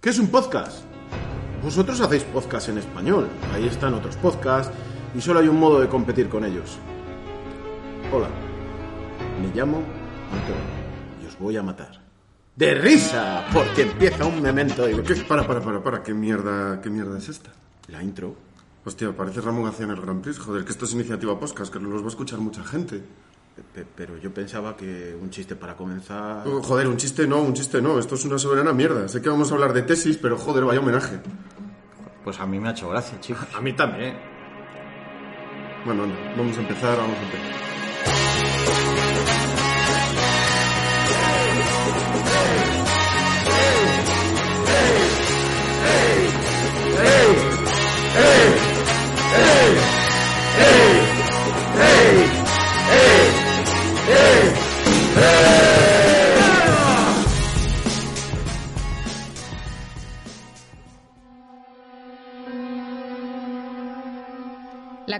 ¿Qué es un podcast? Vosotros hacéis podcast en español, ahí están otros podcasts y solo hay un modo de competir con ellos. Hola, me llamo Antonio y os voy a matar. De risa, porque empieza un memento y... ¿Qué? Para, para, para, para. ¿Qué mierda, qué mierda es esta? La intro. Hostia, parece Ramón García en el Grand Prix. Joder, que esto es iniciativa podcast, que los va a escuchar mucha gente. Pe- Pero yo pensaba que un chiste para comenzar... Oh, Joder, un chiste no, un chiste no. Esto es una soberana mierda. Sé que vamos a hablar de tesis, pero joder, vaya homenaje. Pues a mí me ha hecho gracia, chicos. A mí también. Bueno, anda, vamos a empezar, vamos a empezar.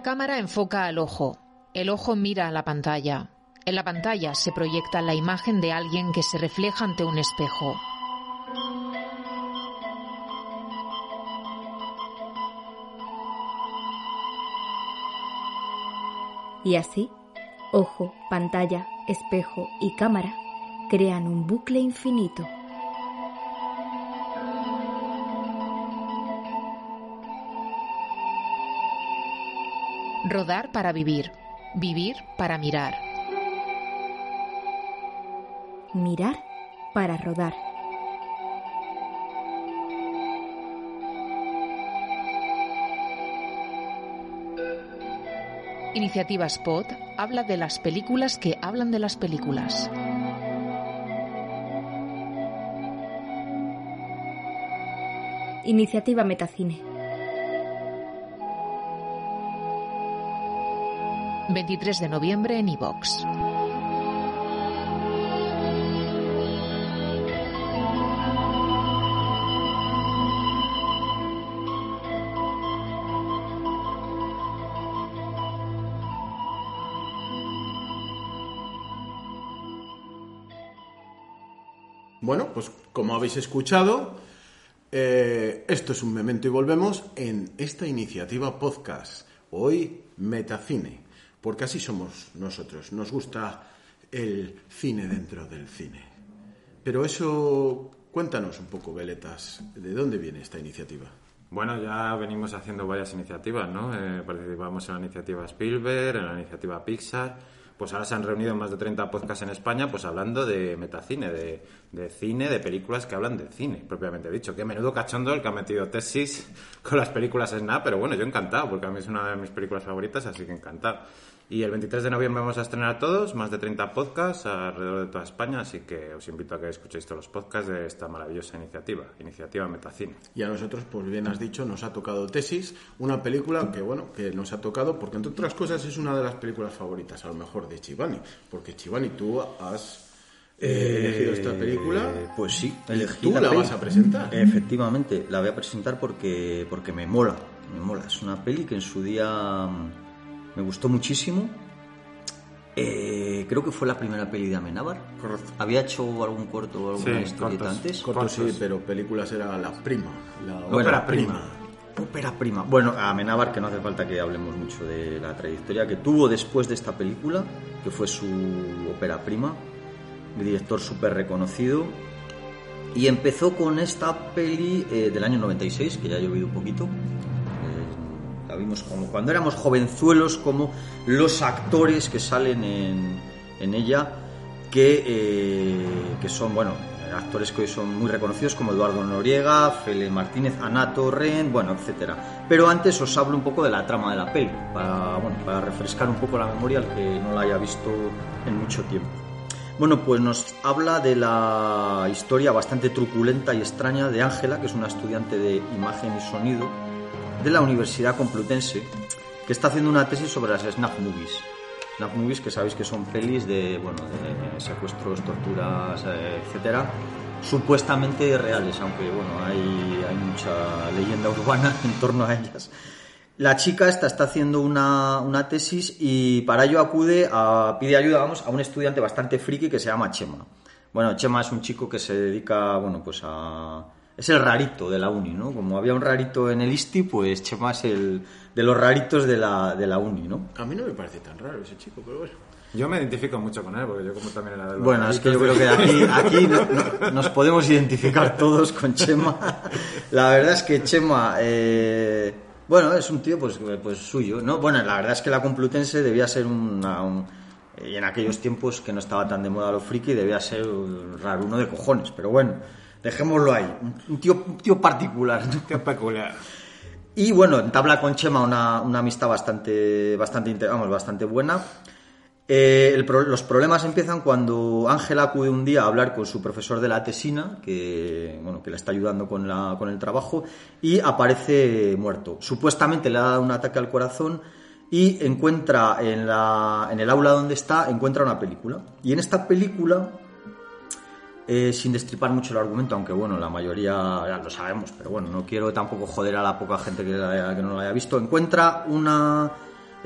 La cámara enfoca al ojo. El ojo mira a la pantalla. En la pantalla se proyecta la imagen de alguien que se refleja ante un espejo. Y así, ojo, pantalla, espejo y cámara crean un bucle infinito. Rodar para vivir. Vivir para mirar. Mirar para rodar. Iniciativa Spot habla de las películas que hablan de las películas. Iniciativa Metacine. 23 de noviembre en iVox. Bueno, pues como habéis escuchado, eh, esto es un memento y volvemos en esta iniciativa podcast. Hoy Metacine, porque así somos nosotros. Nos gusta el cine dentro del cine. Pero eso, cuéntanos un poco, Veletas, ¿de dónde viene esta iniciativa? Bueno, ya venimos haciendo varias iniciativas, ¿no? Eh, participamos en la iniciativa Spielberg, en la iniciativa Pixar. Pues ahora se han reunido más de 30 podcasts en España, pues hablando de metacine, de, cine, de películas que hablan de cine, propiamente dicho. Qué menudo cachondo el que ha metido tesis con las películas Snap, pero bueno, yo encantado, porque a mí es una de mis películas favoritas, así que encantado. Y el 23 de noviembre vamos a estrenar todos, más de 30 podcasts alrededor de toda España, así que os invito a que escuchéis todos los podcasts de esta maravillosa iniciativa, iniciativa Metacine. Y a nosotros, pues bien has dicho, nos ha tocado Tesis, una película que, bueno, que nos ha tocado porque, entre otras cosas, es una de las películas favoritas, a lo mejor, de Chivani. Porque Chivani, tú has eh, elegido esta película. Pues sí, elegí tú la, peli. vas a presentar. Efectivamente, la voy a presentar porque, porque me mola, me mola. Es una peli que en su día mm, me gustó muchísimo. Eh, creo que fue la primera peli de Amenábar. Correcto. Había hecho algún corto o alguna Sí, historieta cortos. antes. Corto sí, pero películas era la prima, la Bueno, ópera prima. Ópera prima. Bueno, a Amenábar, que no hace falta que hablemos mucho de la trayectoria que tuvo después de esta película, que fue su ópera prima, de director súper reconocido. Y empezó con esta peli eh, del año 96, que ya ha llovido un poquito. Vimos como cuando éramos jovenzuelos, como los actores que salen en, en ella, que, eh, que son, bueno, actores que hoy son muy reconocidos como Eduardo Noriega, Fele Martínez, Ana Torrent, bueno, etcétera. Pero antes os hablo un poco de la trama de la peli, para, bueno, para refrescar un poco la memoria al que no la haya visto en mucho tiempo. Bueno, pues nos habla de la historia bastante truculenta y extraña de Ángela, que es una estudiante de imagen y sonido de la Universidad Complutense, que está haciendo una tesis sobre las snap movies. Snap movies que sabéis que son pelis de, bueno, de secuestros, torturas, eh, etcétera, supuestamente reales, aunque bueno, hay, hay mucha leyenda urbana en torno a ellas. La chica esta está haciendo una, una tesis y para ello acude a, pide ayuda, vamos, a un estudiante bastante friki que se llama Chema. Bueno, Chema es un chico que se dedica, bueno, pues a es el rarito de la uni, ¿no? Como había un rarito en el ISTI, pues Chema es el de los raritos de la, de la uni, ¿no? A mí no me parece tan raro ese chico, pero bueno. Yo me identifico mucho con él, porque yo como también era de los Bueno, es que yo creo que de- aquí, aquí no- no- nos podemos identificar todos con Chema. La verdad es que Chema, eh, bueno, es un tío pues, pues suyo, ¿no? Bueno, la verdad es que la Complutense debía ser una, un- y en aquellos tiempos que no estaba tan de moda lo friki, debía ser raro uno de cojones, pero bueno, dejémoslo ahí. Un, un tío, un tío particular, ¿no? Qué peculiar. Y bueno, entabla con Chema una, una amistad bastante, bastante, vamos, bastante buena. Eh, el los problemas empiezan cuando Ángela acude un día a hablar con su profesor de la tesina, que, bueno, que le está ayudando con, la- con el trabajo, y aparece muerto. Supuestamente le ha dado un ataque al corazón y encuentra en, la, en el aula donde está, encuentra una película. Y en esta película eh, sin destripar mucho el argumento, aunque bueno, la mayoría ya lo sabemos, pero bueno, no quiero tampoco joder a la poca gente que, que no lo haya visto. Encuentra una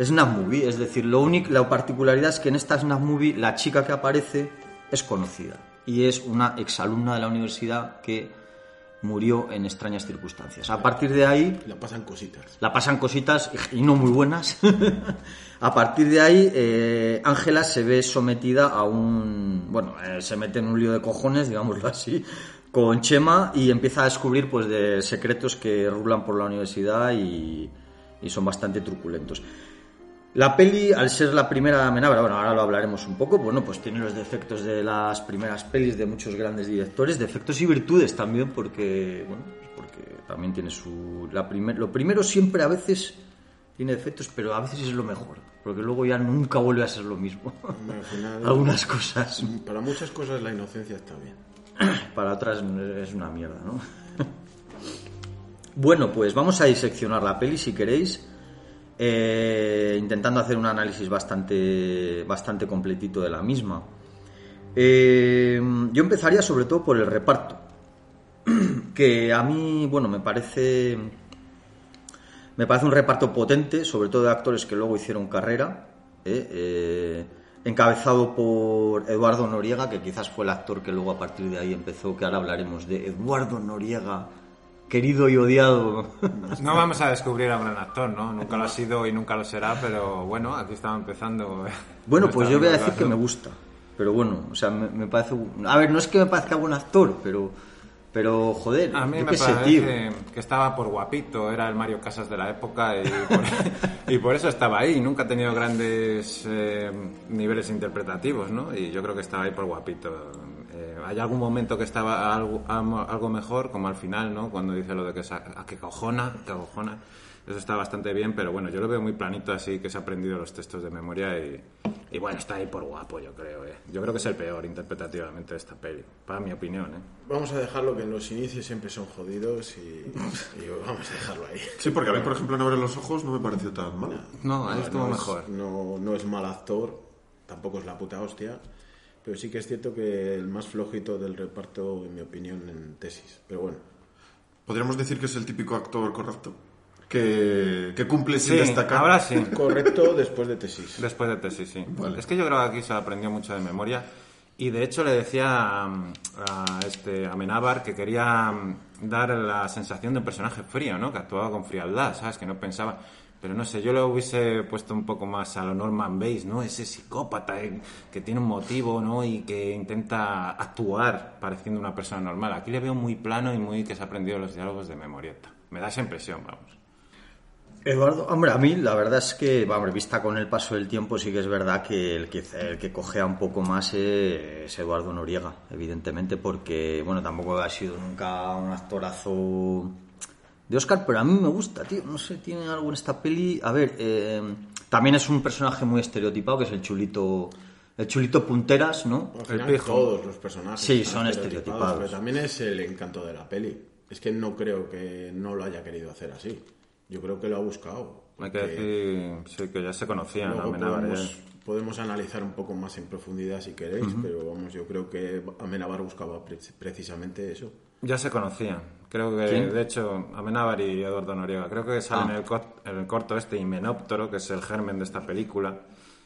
snap movie, es decir, lo único, la particularidad es que en esta snap movie la chica que aparece es conocida y es una exalumna de la universidad que murió en extrañas circunstancias. A partir de ahí La pasan cositas. la pasan cositas y no muy buenas. a partir de ahí, eh, Ángela se ve sometida a un. Bueno, eh, se mete en un lío de cojones, digámoslo así, con Chema y empieza a descubrir pues de secretos que rulan por la universidad y, y son bastante truculentos. La peli, al ser la primera de Amenábar, bueno, ahora lo hablaremos un poco, bueno, pues tiene los defectos de las primeras pelis de muchos grandes directores, defectos y virtudes también, porque, bueno, pues porque también tiene su... La primer, lo primero siempre a veces tiene defectos, pero a veces es lo mejor, porque luego ya nunca vuelve a ser lo mismo. Al final, Algunas cosas, Para muchas cosas la inocencia está bien. para otras es una mierda, ¿no? Bueno, pues vamos a diseccionar la peli si queréis, eh, intentando hacer un análisis bastante, bastante completito de la misma. Eh, yo empezaría sobre todo por el reparto, que a mí, bueno, me parece, me parece un reparto potente, sobre todo de actores que luego hicieron carrera, eh, encabezado por Eduardo Noriega, que quizás fue el actor que luego a partir de ahí empezó, que ahora hablaremos de Eduardo Noriega, querido y odiado. No vamos a descubrir a un gran actor, ¿no? Nunca lo ha sido y nunca lo será, pero bueno, aquí estaba empezando. Bueno, pues yo voy a decir que me gusta. Pero bueno, o sea, me, me parece... A ver, no es que me parezca buen actor, pero... Pero, joder, A mí yo me qué sé, tío. parece que estaba por guapito, era el Mario Casas de la época y por, y por eso estaba ahí. Nunca ha tenido grandes eh, niveles interpretativos, ¿no? Y yo creo que estaba ahí por guapito. Hay algún momento que estaba algo, algo mejor, como al final, ¿no? Cuando dice lo de que, a que cojona, que cojona. Eso está bastante bien, pero bueno, yo lo veo muy planito así, que se ha aprendido los textos de memoria y, y bueno, está ahí por guapo, yo creo, ¿eh? Yo creo que es el peor interpretativamente de esta peli, para mi opinión, ¿eh? Vamos a dejarlo que en los inicios siempre son jodidos y, y vamos a dejarlo ahí. Sí, porque a mí, por ejemplo, no ver los ojos no me pareció tan mal. No, ahí estuvo no mejor. Es, no, no es mal actor, tampoco es la puta hostia, pero sí que es cierto que el más flojito del reparto, en mi opinión, en tesis. Pero bueno, Podríamos decir que es el típico actor correcto. Que, que cumple sin Sí, destacar. ahora sí. correcto después de tesis. Después de tesis, sí. Vale. Es que yo creo que aquí se aprendió mucho de memoria. Y de hecho le decía mm, a, este Amenábar que quería mm, dar la sensación de un personaje frío, ¿no? Que actuaba con frialdad, ¿sabes? Que no pensaba. Pero no sé, yo lo hubiese puesto un poco más a lo Norman Bates, ¿no? Ese psicópata eh, que tiene un motivo, ¿no? Y que intenta actuar pareciendo una persona normal. Aquí le veo muy plano y muy que se ha aprendido los diálogos de memorieta. Me da esa impresión, vamos. Eduardo, hombre, a mí la verdad es que, vamos, vista con el paso del tiempo, sí que es verdad que el que, el que cojea un poco más es Eduardo Noriega, evidentemente, porque, bueno, tampoco ha sido nunca un actorazo de Oscar, pero a mí me gusta, tío, no sé, tiene algo en esta peli. A ver, eh, también es un personaje muy estereotipado, que es el chulito, el chulito punteras, ¿no? Al El final pijo. todos los personajes Sí, son estereotipados. Pero también es el encanto de la peli. Es que no creo que no lo haya querido hacer así. Yo creo que lo ha buscado. Hay que decir sí, que ya se conocían luego podemos, podemos analizar un poco más en profundidad si queréis, pero vamos, yo creo que Amenábar buscaba pre- precisamente eso. Ya se conocían. Creo que, ¿Quién? de hecho, Amenábar y Eduardo Noriega. Creo que sale Ah. en, el cort- en el corto este Himenóptero, que es el germen de esta película.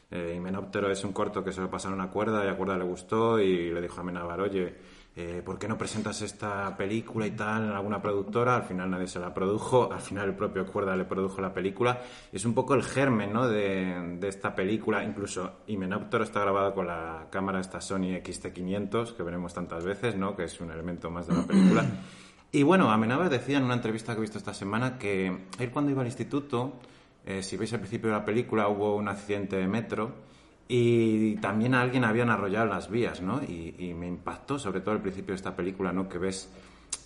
Eh, Himenóptero es un corto que se lo pasaron a Cuerda y a Cuerda le gustó y le dijo a Amenábar, oye, eh, ¿por qué no presentas esta película y tal en alguna productora? Al final nadie se la produjo, al final el propio Cuerda le produjo la película. Es un poco el germen ¿no? de, de esta película, incluso Hymenoptero está grabado con la cámara esta Sony XT500, que veremos tantas veces, ¿no? que es un elemento más de la película. Y bueno, Amenábar decía en una entrevista que he visto esta semana que él cuando iba al instituto, eh, si veis al principio de la película, hubo un accidente de metro y también a alguien habían arrollado las vías, ¿no? Y, y me impactó sobre todo al principio de esta película, ¿no? Que ves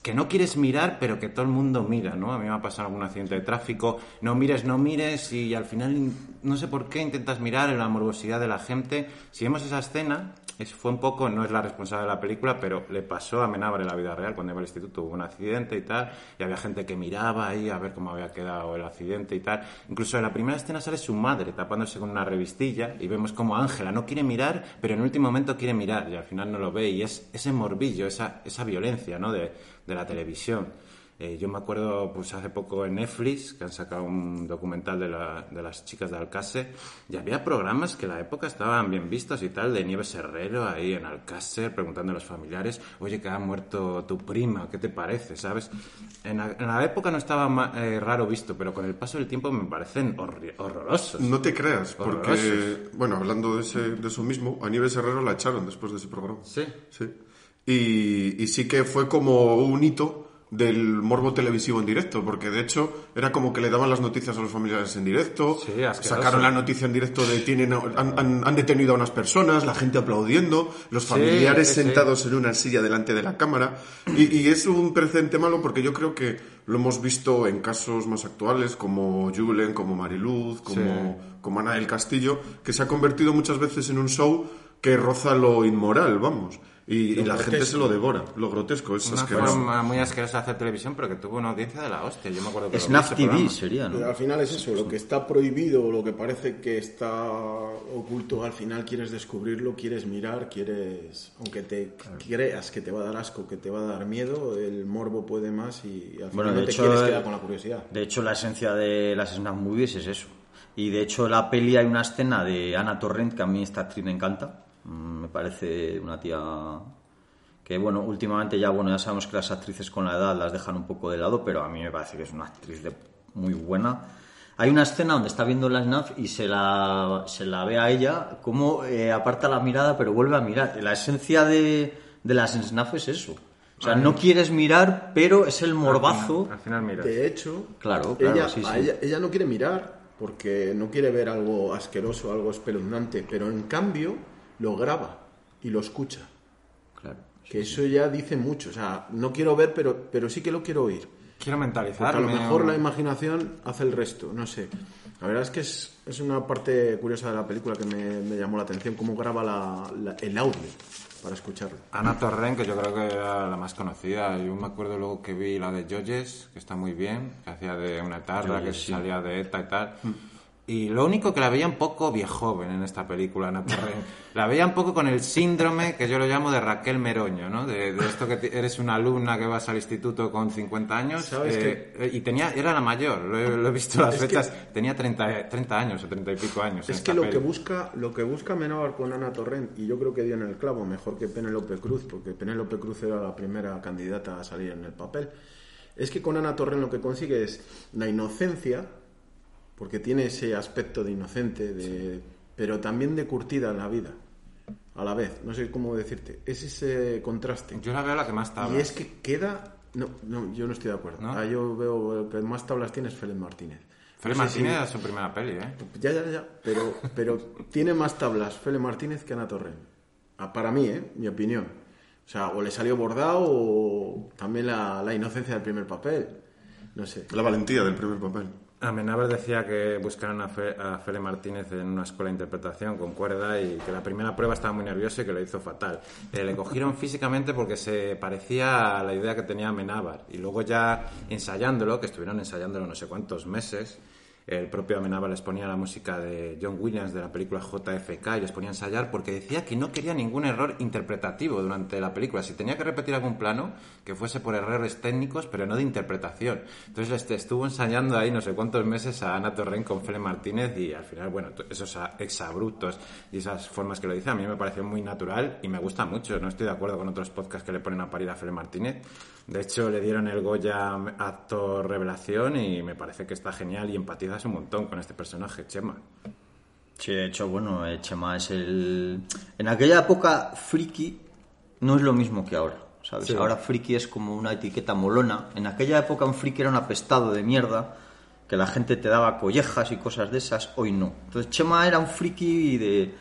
que no quieres mirar, pero que todo el mundo mira, ¿no? A mí me ha pasado algún accidente de tráfico, no mires, no mires, y al final no sé por qué intentas mirar en la morbosidad de la gente. Si vemos esa escena, fue un poco, no es la responsable de la película, pero le pasó a Menábar en la vida real, cuando iba al instituto hubo un accidente y tal, y había gente que miraba ahí a ver cómo había quedado el accidente y tal. Incluso en la primera escena sale su madre tapándose con una revistilla, y vemos como Ángela no quiere mirar, pero en el último momento quiere mirar, y al final no lo ve, y es ese morbillo, esa, esa violencia, ¿no? De, de la televisión. Eh, yo me acuerdo, pues hace poco en Netflix, que han sacado un documental de, la- de las chicas de Alcácer, y había programas que en la época estaban bien vistos y tal, de Nieves Herrero ahí en Alcácer, preguntando a los familiares, oye, que ha muerto tu prima, ¿qué te parece? ¿Sabes? En la, en la época no estaba eh, raro visto, pero con el paso del tiempo me parecen horrorosos. No te creas, porque, Horrorosos. bueno, hablando de, ese, de eso mismo, a Nieves Herrero la echaron después de ese programa. Sí. Sí. Y, y sí que fue como un hito del morbo televisivo en directo, porque de hecho era como que le daban las noticias a los familiares en directo, Sí, sacaron la noticia en directo de tienen, han, han- han detenido a unas personas, la gente aplaudiendo, los familiares sí, sí. sentados en una silla delante de la cámara, y, y es un precedente malo porque yo creo que lo hemos visto en casos más actuales como Julen, como Mariluz, como, como Ana del Castillo, que se ha convertido muchas veces en un show que roza lo inmoral, vamos. Y, y la gente se lo devora, lo grotesco, es Una asqueroso. forma muy asquerosa de hacer televisión, pero que tuvo una audiencia de la hostia. Yo me acuerdo que Snap TV programa. sería, Pero ¿no? al final es eso, lo que está prohibido, lo que parece que está oculto, al final quieres descubrirlo, quieres mirar, quieres, aunque te creas que te va a dar asco, que te va a dar miedo, el morbo puede más y al final Bueno, no de te hecho, quieres quedar con la curiosidad. De hecho, la esencia de las Snap Movies es eso. Y de hecho, en la peli hay una escena de Ana Torrent que a mí esta actriz me encanta. Mm, Me parece una tía que, bueno, últimamente ya, bueno, ya sabemos que las actrices con la edad las dejan un poco de lado, pero a mí me parece que es una actriz de- muy buena. Hay una escena donde está viendo la Snap y se la, se la ve a ella como eh, aparta la mirada pero vuelve a mirar. La esencia de, de las Snap es eso. O sea, no quieres mirar, pero es el morbazo. Al final. De hecho, Claro, claro, ella, sí, a sí. ella, ella no quiere mirar porque no quiere ver algo asqueroso, algo espeluznante, pero en cambio lo graba y lo escucha. Claro. Que eso ya dice mucho. O sea, no quiero ver, pero, pero sí que lo quiero oír. Quiero Porque a lo mejor la imaginación hace el resto, no sé. La verdad es que es, es una parte curiosa de la película que me, me llamó la atención, cómo graba la- la- el audio para escucharlo. Ana Torrent, que yo creo que era la más conocida. Yo me acuerdo luego que vi la de Joyes, que está muy bien, que hacía de una etarra, que sí. salía de ETA y tal. Y lo único que la veía un poco viejoven en esta película, Ana Torrent. La veía un poco con el síndrome que yo lo llamo de Raquel Meroño, ¿no? De, de esto que eres una alumna que vas al instituto con 50 años. ¿Sabes eh, eh, Y tenía, era la mayor, lo he, lo he visto las Es que- fechas. Tenía 30, 30 años o 30 y pico años. en Es esta que lo que peli. busca, lo que busca Menor con Ana Torrent, y yo creo que dio en el clavo, mejor que Penélope Cruz, porque Penélope Cruz era la primera candidata a salir en el papel, es que con Ana Torrent lo que consigue es la inocencia, porque tiene ese aspecto de inocente, de, pero también de curtida en la vida, a la vez, no sé cómo decirte, es ese contraste. Yo la veo la que más tabla. Y es que queda... No, no, yo no estoy de acuerdo. ¿No? Ah, yo veo el que más tablas tiene es Félix Martínez. Félix No sé si- Martínez era su primera peli, ¿eh? ya, ya, ya. Pero, pero tiene más tablas Fele Martínez que Ana Torrent. Ah, Para mí, ¿eh? Mi opinión. O sea, o le salió bordado o también la, la inocencia del primer papel. No sé. La valentía del primer papel. Amenábar decía que buscaron a, Fe- a Fele Martínez en una escuela de interpretación con cuerda y que la primera prueba estaba muy nervioso y que lo hizo fatal. Eh, le cogieron físicamente porque se parecía a la idea que tenía Amenábar. Y luego ya ensayándolo, que estuvieron ensayándolo no sé cuántos meses, el propio Amenábar les ponía la música de John Williams de la película JFK y les ponía a ensayar porque decía que no quería ningún error interpretativo durante la película. Si tenía que repetir algún plano, que fuese por errores técnicos, pero no de interpretación. Entonces este estuvo ensayando ahí no sé cuántos meses a Ana Torren con Fele Martínez y al final, bueno, esos exabruptos y esas formas que lo dice a mí me pareció muy natural y me gusta mucho. No estoy de acuerdo con otros podcasts que le ponen a parir a Fele Martínez. De hecho, le dieron el Goya actor revelación y me parece que está genial y empatizas un montón con este personaje, Chema. Sí, de hecho, bueno, eh, Chema es el... En aquella época, friki no es lo mismo que ahora, ¿sabes? Ahora friki es como una etiqueta molona. En aquella época un friki era un apestado de mierda que la gente te daba collejas y cosas de esas, hoy no. Entonces Chema era un friki de,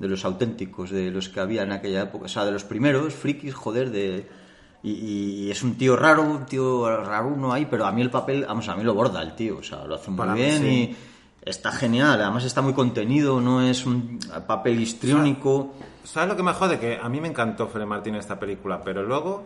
de los auténticos, de los que había en aquella época, o sea, de los primeros frikis, joder, de y, es un tío raro, un tío raro uno ahí, pero a mí el papel, vamos, a mí lo borda el tío, o sea, lo hace muy bien y está genial, además está muy contenido, no es un papel histriónico. ¿Sabes lo que me jode? Que a mí me encantó Fede Martín en esta película, pero luego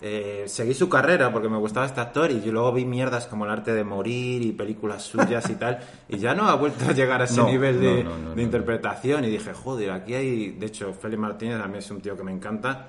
eh, seguí su carrera porque me gustaba este actor y yo luego vi mierdas como El arte de morir y películas suyas y tal, y ya no ha vuelto a llegar a ese nivel de, de interpretación y dije, joder, aquí hay, de hecho, Félix Martínez a mí es un tío que me encanta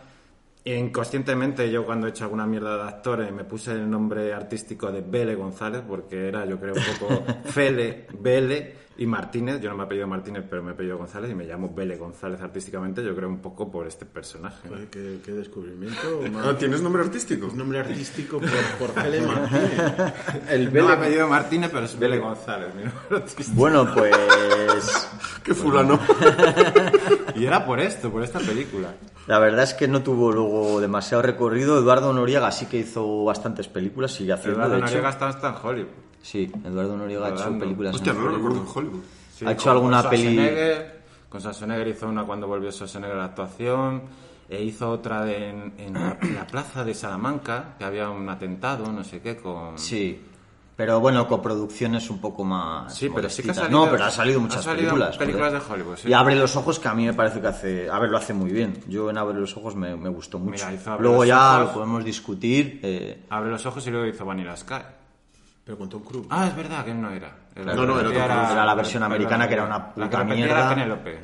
Inconscientemente yo cuando he hecho alguna mierda de actores me puse el nombre artístico de Bele González porque era yo creo un poco Fele, Bele y Martínez. Yo no me he apellido Martínez pero me he apellido González y me llamo Bele González artísticamente yo creo un poco por este personaje. ¿Qué, descubrimiento. Ah, ¿Tienes nombre artístico? Nombre artístico por, por Bele Martínez. El Bele... No me he apellido Martínez pero es Bele González mi nombre artístico. Bueno pues... ¡Qué fulano! Y era por esto, por esta película. La verdad es que no tuvo luego demasiado recorrido. Eduardo Noriega sí que hizo bastantes películas, sigue haciendo. Eduardo Noriega está hasta en Hollywood. Sí, Eduardo Noriega ha hecho películas. Hostia, no lo recuerdo en Hollywood. ha hecho alguna peli. Con Schwarzenegger hizo una cuando volvió Schwarzenegger a la actuación. E hizo otra en, en, la plaza de Salamanca, que había un atentado, no sé qué, con. Sí. Pero bueno, coproducciones un poco más. Sí, pero sí que ha salido. No, pero ha salido muchas películas. Películas de Hollywood, sí. Y Abre los Ojos, que a mí me parece que hace. A ver, lo hace muy bien. Yo en Abre los Ojos me, me gustó mucho. luego ya lo podemos discutir. Eh... Abre los Ojos y luego hizo Vanilla Sky. Pero con Tom Cruise. Ah, es verdad que él no era. No, no, era, era, la versión americana que era una puta mierda.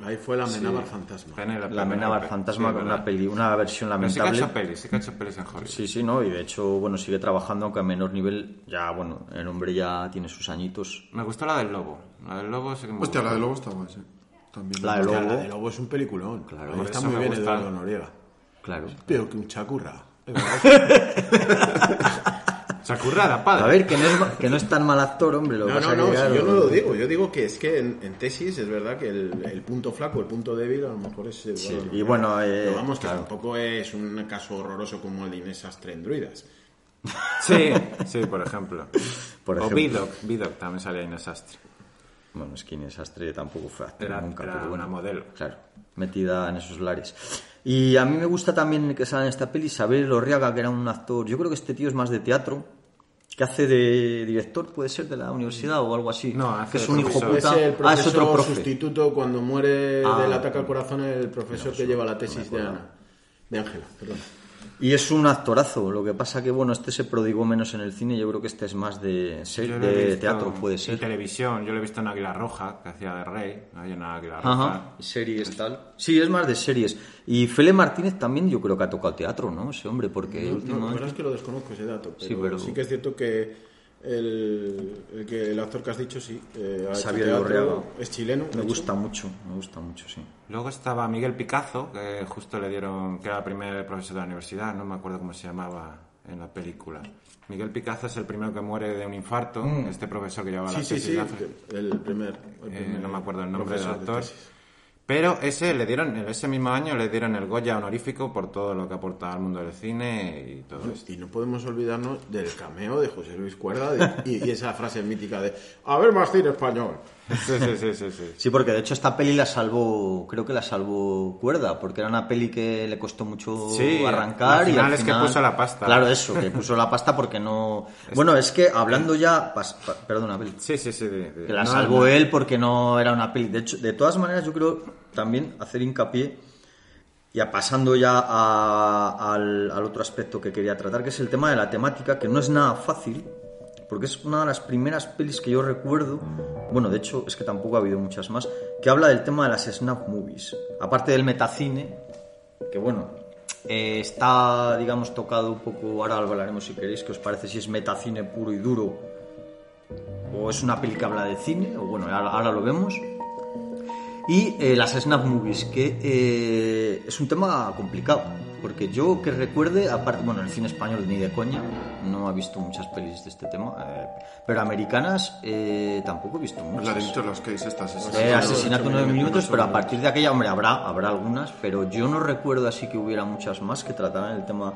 Ahí fue la Amenábar Fantasma. la Amenábar Fantasma con una, peli, una versión lamentable. sí que ha hecho pelis, sí que ha hecho pelis en Hollywood. Sí, sí, no, y de hecho, bueno, sigue trabajando aunque a menor nivel. Ya, bueno, el hombre ya tiene sus añitos. Me gustó la del Lobo. La del Lobo sí que me Hostia, la del Lobo está guay, sí. También la, del Lobo. la del Lobo es un peliculón. Claro, está muy bien Eduardo Noriega. Claro. Pero que un chacurra. Sacurrada, padre. A ver, que no, es, que no es tan mal actor, hombre. Lo no, no, no, yo no lo digo. Yo digo que es que en, tesis es verdad que el, punto flaco, el punto débil, a lo mejor es. El, sí, y bueno, eh, vamos, que tampoco es un caso horroroso como el de Inés Astre en Druidas. Sí, sí, por ejemplo. Por ejemplo. O Vidoc, Vidoc también salía Inés Astre. Bueno, es que Inés Astre tampoco fue actriz era, nunca, era pero una modelo. Claro, metida en esos lares. Y a mí me gusta también que sale en esta peli Isabel Lorriaga, que era un actor. Yo creo que este tío es más de teatro, que hace de director, puede ser, de la universidad o algo así. No, que es un hijo puta. Es el profesor ah, es otro profe. sustituto cuando muere ah, del ataque al corazón el profesor que lleva la tesis de Ana, de Ángela, perdón. Y es un actorazo, lo que pasa que, bueno, este se prodigó menos en el cine, yo creo que este es más de, de teatro, puede ser. En televisión, yo lo he visto en Águila Roja, que hacía de Rey, hay en Águila Roja. Ajá, series tal. Sí, es más de series. Y Fele Martínez también yo creo que ha tocado teatro, ¿no? Ese hombre, porque no, últimamente... la verdad es que lo desconozco ese dato, sí, pero sí que es cierto que el, el, que, el actor que has dicho, sí. Eh, es chileno. Me gusta mucho, me gusta mucho, sí. Luego estaba Miguel Picazo, que justo le dieron, que era el primer profesor de la universidad, no me acuerdo cómo se llamaba en la película. Miguel Picazo es el primero que muere de un infarto, mm. este profesor que llevaba la tesis. Sí, sí, el primer, eh, no me acuerdo el nombre del actor. Pero ese le dieron, ese mismo año le dieron el Goya honorífico por todo lo que aporta al mundo del cine y todo esto. Y no podemos olvidarnos del cameo de José Luis Cuerda y, esa frase mítica de a ver más cine español. Sí, sí, sí, sí, sí. porque de hecho esta peli la salvó, creo que la salvó Cuerda, porque era una peli que le costó mucho arrancar. y al final es que puso la pasta. Claro, eso, que puso la pasta porque no... Bueno, es que hablando ya... Perdona, peli. Sí, sí, sí. Que la salvó él porque no era una peli. De hecho, de todas maneras yo creo también hacer hincapié ya pasando ya al, al, otro aspecto que quería tratar, que es el tema de la temática, que no es nada fácil, porque es una de las primeras pelis que yo recuerdo, bueno, de hecho es que tampoco ha habido muchas más, que habla del tema de las snap movies. Aparte del metacine, que bueno, eh, está, digamos, tocado un poco, ahora hablaremos si queréis, que os parece si es metacine puro y duro, o es una peli que habla de cine, o bueno, ahora lo vemos. Y eh, las snap movies, que eh, es un tema complicado, porque yo que recuerde, aparte, bueno, el cine español ni de coña, no he visto muchas pelis de este tema, eh, pero americanas eh, tampoco he visto muchas. La de Nicolas Cage, esta asesinato. Eh, asesinato 9 minutos, pero a partir de aquella, hombre, habrá, habrá algunas, pero yo no recuerdo así que hubiera muchas más que trataran el tema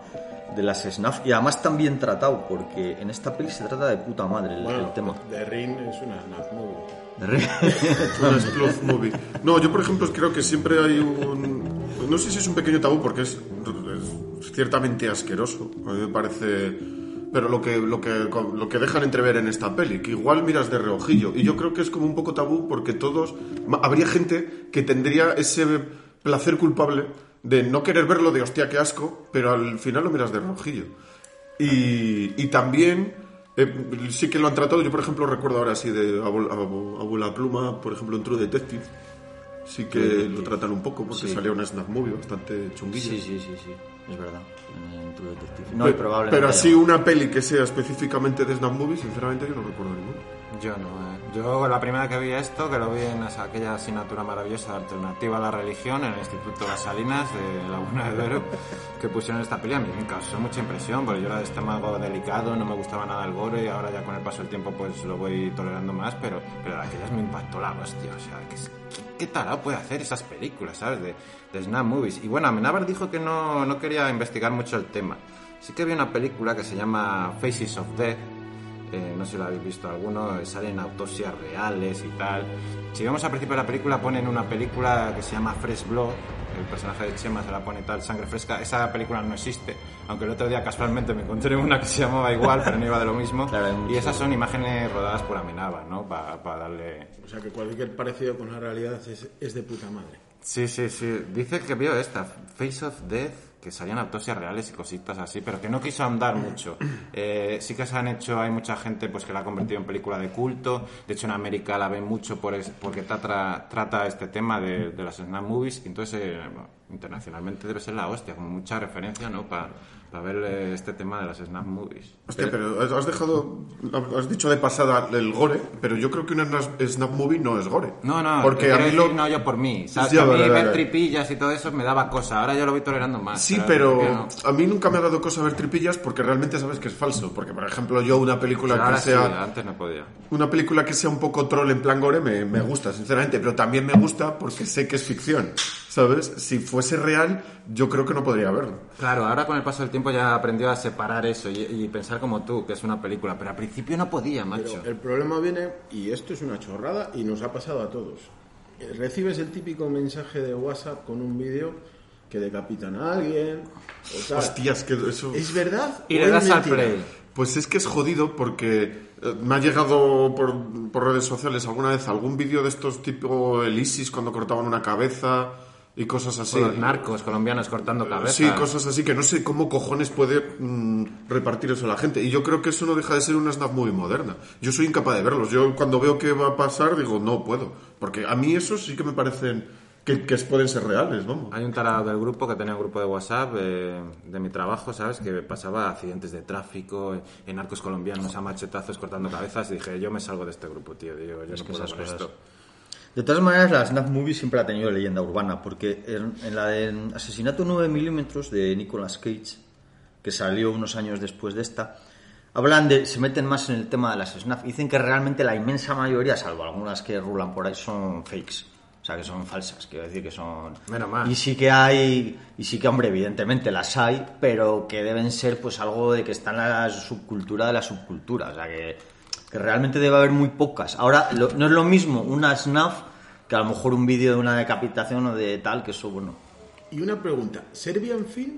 de las snaf y además tan bien tratado, porque en esta peli se trata de puta madre el, el tema. The Ring es una snap movie. Una movie. No, yo por ejemplo creo que siempre hay un... No sé si es un pequeño tabú porque es, ciertamente asqueroso. A mí me parece... Pero lo que, lo, que, lo que dejan entrever en esta peli, que igual miras de reojillo. Y yo creo que es como un poco tabú porque todos... Habría gente que tendría ese placer culpable de no querer verlo de hostia, qué asco, pero al final lo miras de reojillo. Y, y también eh, sí que lo han tratado. Yo, por ejemplo, recuerdo ahora así de Abuela Pluma, por ejemplo, en True Detective. Sí que lo tratan un poco porque Sí. salía una snap movie bastante chunguilla. Sí, sí, sí, sí, es verdad. En True Detective. No, pero haya así una peli que sea específicamente de snap movie, sinceramente yo no recuerdo ninguna. Yo no, eh. Yo la primera que vi esto, que lo vi en aquella asignatura maravillosa de alternativa a la religión en el Instituto Las Salinas de Laguna de Duero, que pusieron esta peli, a me causó mucha impresión, porque yo era de estómago delicado, no me gustaba nada el gore y ahora ya con el paso del tiempo pues lo voy tolerando más, pero, pero de aquellas me impactó la hostia, o sea, que ¿qué, tarado puede hacer esas películas, sabes? De, de snap movies. Y bueno, Amenábar dijo que no, no quería investigar mucho el tema. Sí que vi una película que se llama Faces of Death, eh, no sé si lo habéis visto alguno, salen autopsias reales y tal. Si vemos al principio de la película, ponen una película que se llama Fresh Blood, el personaje de Chema se la pone tal, sangre fresca. Esa película no existe, aunque el otro día casualmente me encontré una que se llamaba igual, pero no iba de lo mismo. Claro, y esas son imágenes rodadas por Amenábar, ¿no? Para darle... O sea que cualquier parecido con la realidad es, es de puta madre. Sí, sí, sí. Dice que vio esta, Face of Death, que salían autopsias reales y cositas así, pero que no quiso andar mucho. Eh, sí que se han hecho, hay mucha gente pues que la ha convertido en película de culto. De hecho, en América la ven mucho por es- porque trata, trata este tema de, de las snap movies. Entonces, eh, internacionalmente debe ser la hostia, como mucha referencia, ¿no? Para ver eh, este tema de las snap movies. Hostia, pero has dejado, has dicho de pasada el gore, pero yo creo que una snap- movie no es gore. No, no, porque a mí decir, lo... no yo por mí. ¿sabes? Ya, a mí ver tripillas y todo eso me daba cosa. Ahora yo lo voy tolerando más. Sí, pero Porque no- a mí nunca me ha dado cosa ver tripillas porque realmente sabes que es falso. Porque, por ejemplo, yo una película Pero ahora que sea... sí, antes no podía. Una película que sea un poco troll en plan gore me, me gusta, sinceramente, pero también me gusta porque sé que es ficción, ¿sabes? Si fuese real, yo creo que no podría verlo. Claro, ahora con el paso del tiempo ya aprendió a separar eso y, y pensar como tú, que es una película, pero al principio no podía, macho. Pero el problema viene, y esto es una chorrada, y nos ha pasado a todos. Eh, Recibes el típico mensaje de WhatsApp con un vídeo que decapitan a alguien, o tal. Hostias, que eso... ¿Es verdad? Y le das al play. Pues es que es jodido porque eh, me ha llegado por, por redes sociales alguna vez algún vídeo de estos tipo el ISIS cuando cortaban una cabeza y cosas así. Con los narcos colombianos cortando cabezas. Sí, cosas así que no sé cómo cojones puede mm, repartir eso a la gente. Y yo creo que eso no deja de ser una snap muy moderna. Yo soy incapaz de verlos. Yo cuando veo que va a pasar digo, no puedo. Porque a mí esos sí que me parecen que, que pueden ser reales, vamos. Hay un tarado del grupo que tenía un grupo de WhatsApp eh, de mi trabajo, ¿sabes? Que pasaba accidentes de tráfico, eh, en narcos colombianos a machetazos cortando cabezas. Y dije, yo me salgo de este grupo, tío. Digo, yo no que puedo esas con cosas- esto. De todas maneras, la Snap Movie siempre ha tenido leyenda urbana, porque en, en la de Asesinato 9 milímetros de Nicolas Cage, que salió unos años después de esta, hablan de, se meten más en el tema de las Snap. Dicen que realmente la inmensa mayoría, salvo algunas que rulan por ahí, son fakes. O sea, que son falsas, quiero decir que son... Menos mal. Y sí que hay, y sí que, hombre, evidentemente las hay, pero que deben ser pues algo de que está en la subcultura de la subcultura. O sea, que, que realmente debe haber muy pocas. Ahora, lo- no es lo mismo una snuff que a lo mejor un vídeo de una decapitación o de tal, que eso, bueno, Y una pregunta, ¿Serbian Film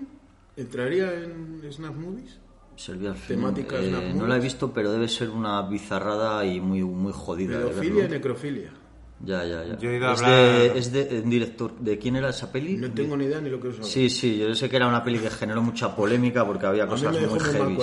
entraría en Snap Movies? servía al film. Temática Eh, snap no movies. la he visto, pero debe ser una bizarrada y muy, muy jodida. Pedofilia y necrofilia. Ya, ya, ya. Yo he ido a es, hablar- de, es de un director. ¿De quién era esa peli? No tengo ni idea ni lo que os. Sí, sí, yo sé que era una peli que generó mucha polémica porque había mí cosas me dejó muy heavy.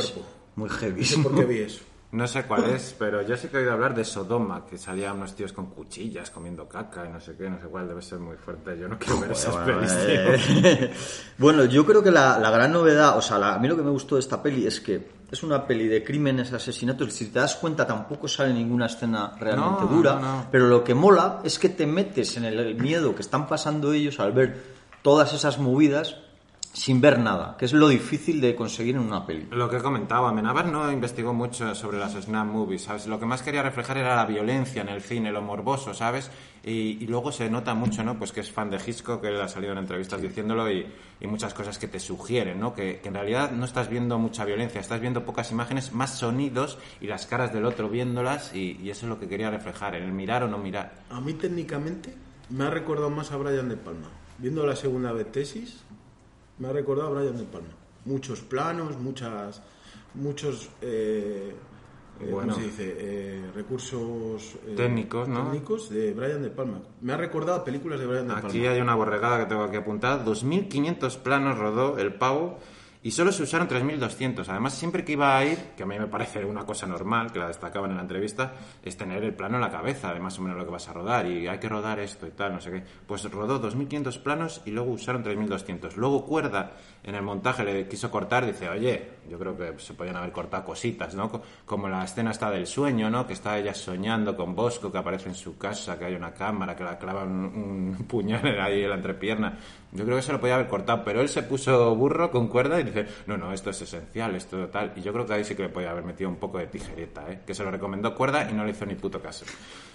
Muy heavy. No sé por qué vi eso. No sé cuál es, pero yo sí que he oído hablar de Sodoma, que salían unos tíos con cuchillas comiendo caca y no sé qué, no sé cuál, debe ser muy fuerte. Yo no quiero ver esas Bueno, pelis, eh, bueno, yo creo que la, la gran novedad, o sea, la- a mí lo que me gustó de esta peli es que es una peli de crímenes, asesinatos. Si te das cuenta, tampoco sale ninguna escena realmente No, dura. no, no. Pero lo que mola es que te metes en el miedo que están pasando ellos al ver todas esas movidas sin ver nada, que es lo difícil de conseguir en una peli. Lo que he comentado, Amenábar no investigó mucho sobre las snap movies, ¿sabes? Lo que más quería reflejar era la violencia en el cine, lo morboso, ¿sabes? Y, y luego se nota mucho, ¿no? Pues que es fan de Hitchcock, que él ha salido en entrevistas diciéndolo y, y muchas cosas que te sugieren, ¿no? Que, que en realidad no estás viendo mucha violencia, estás viendo pocas imágenes, más sonidos y las caras del otro viéndolas y, y eso es lo que quería reflejar, el mirar o no mirar. A mí técnicamente me ha recordado más a Brian De Palma. Viendo la segunda vez tesis, me ha recordado a Brian De Palma. Muchos planos, muchas, muchos, eh, eh, Bueno. ¿cómo se dice? Eh, recursos eh, Técnicos, ¿no? técnicos de Brian De Palma. Me ha recordado películas de Brian De Aquí Palma. hay una borregada que tengo que apuntar. 2.500 planos rodó el pavo y solo se usaron 3.200. Además, siempre que iba a ir, que a mí me parece una cosa normal, que la destacaban en la entrevista, es tener el plano en la cabeza de más o menos lo que vas a rodar y hay que rodar esto y tal, no sé qué. Pues rodó 2.500 planos y luego usaron 3.200. Luego Cuerda en el montaje le quiso cortar, dice, oye, yo creo que se podían haber cortado cositas, ¿no? Co- Como la escena está del sueño, ¿no? Que está ella soñando con Bosco, que aparece en su casa, que hay una cámara, que la clava un, un puñal ahí en la entrepierna. Yo creo que se lo podía haber cortado, pero él se puso burro con cuerda y dice, no, no, esto es esencial, esto tal. Y yo creo que ahí sí que le podía haber metido un poco de tijereta, ¿eh? Que se lo recomendó cuerda y no le hizo ni puto caso.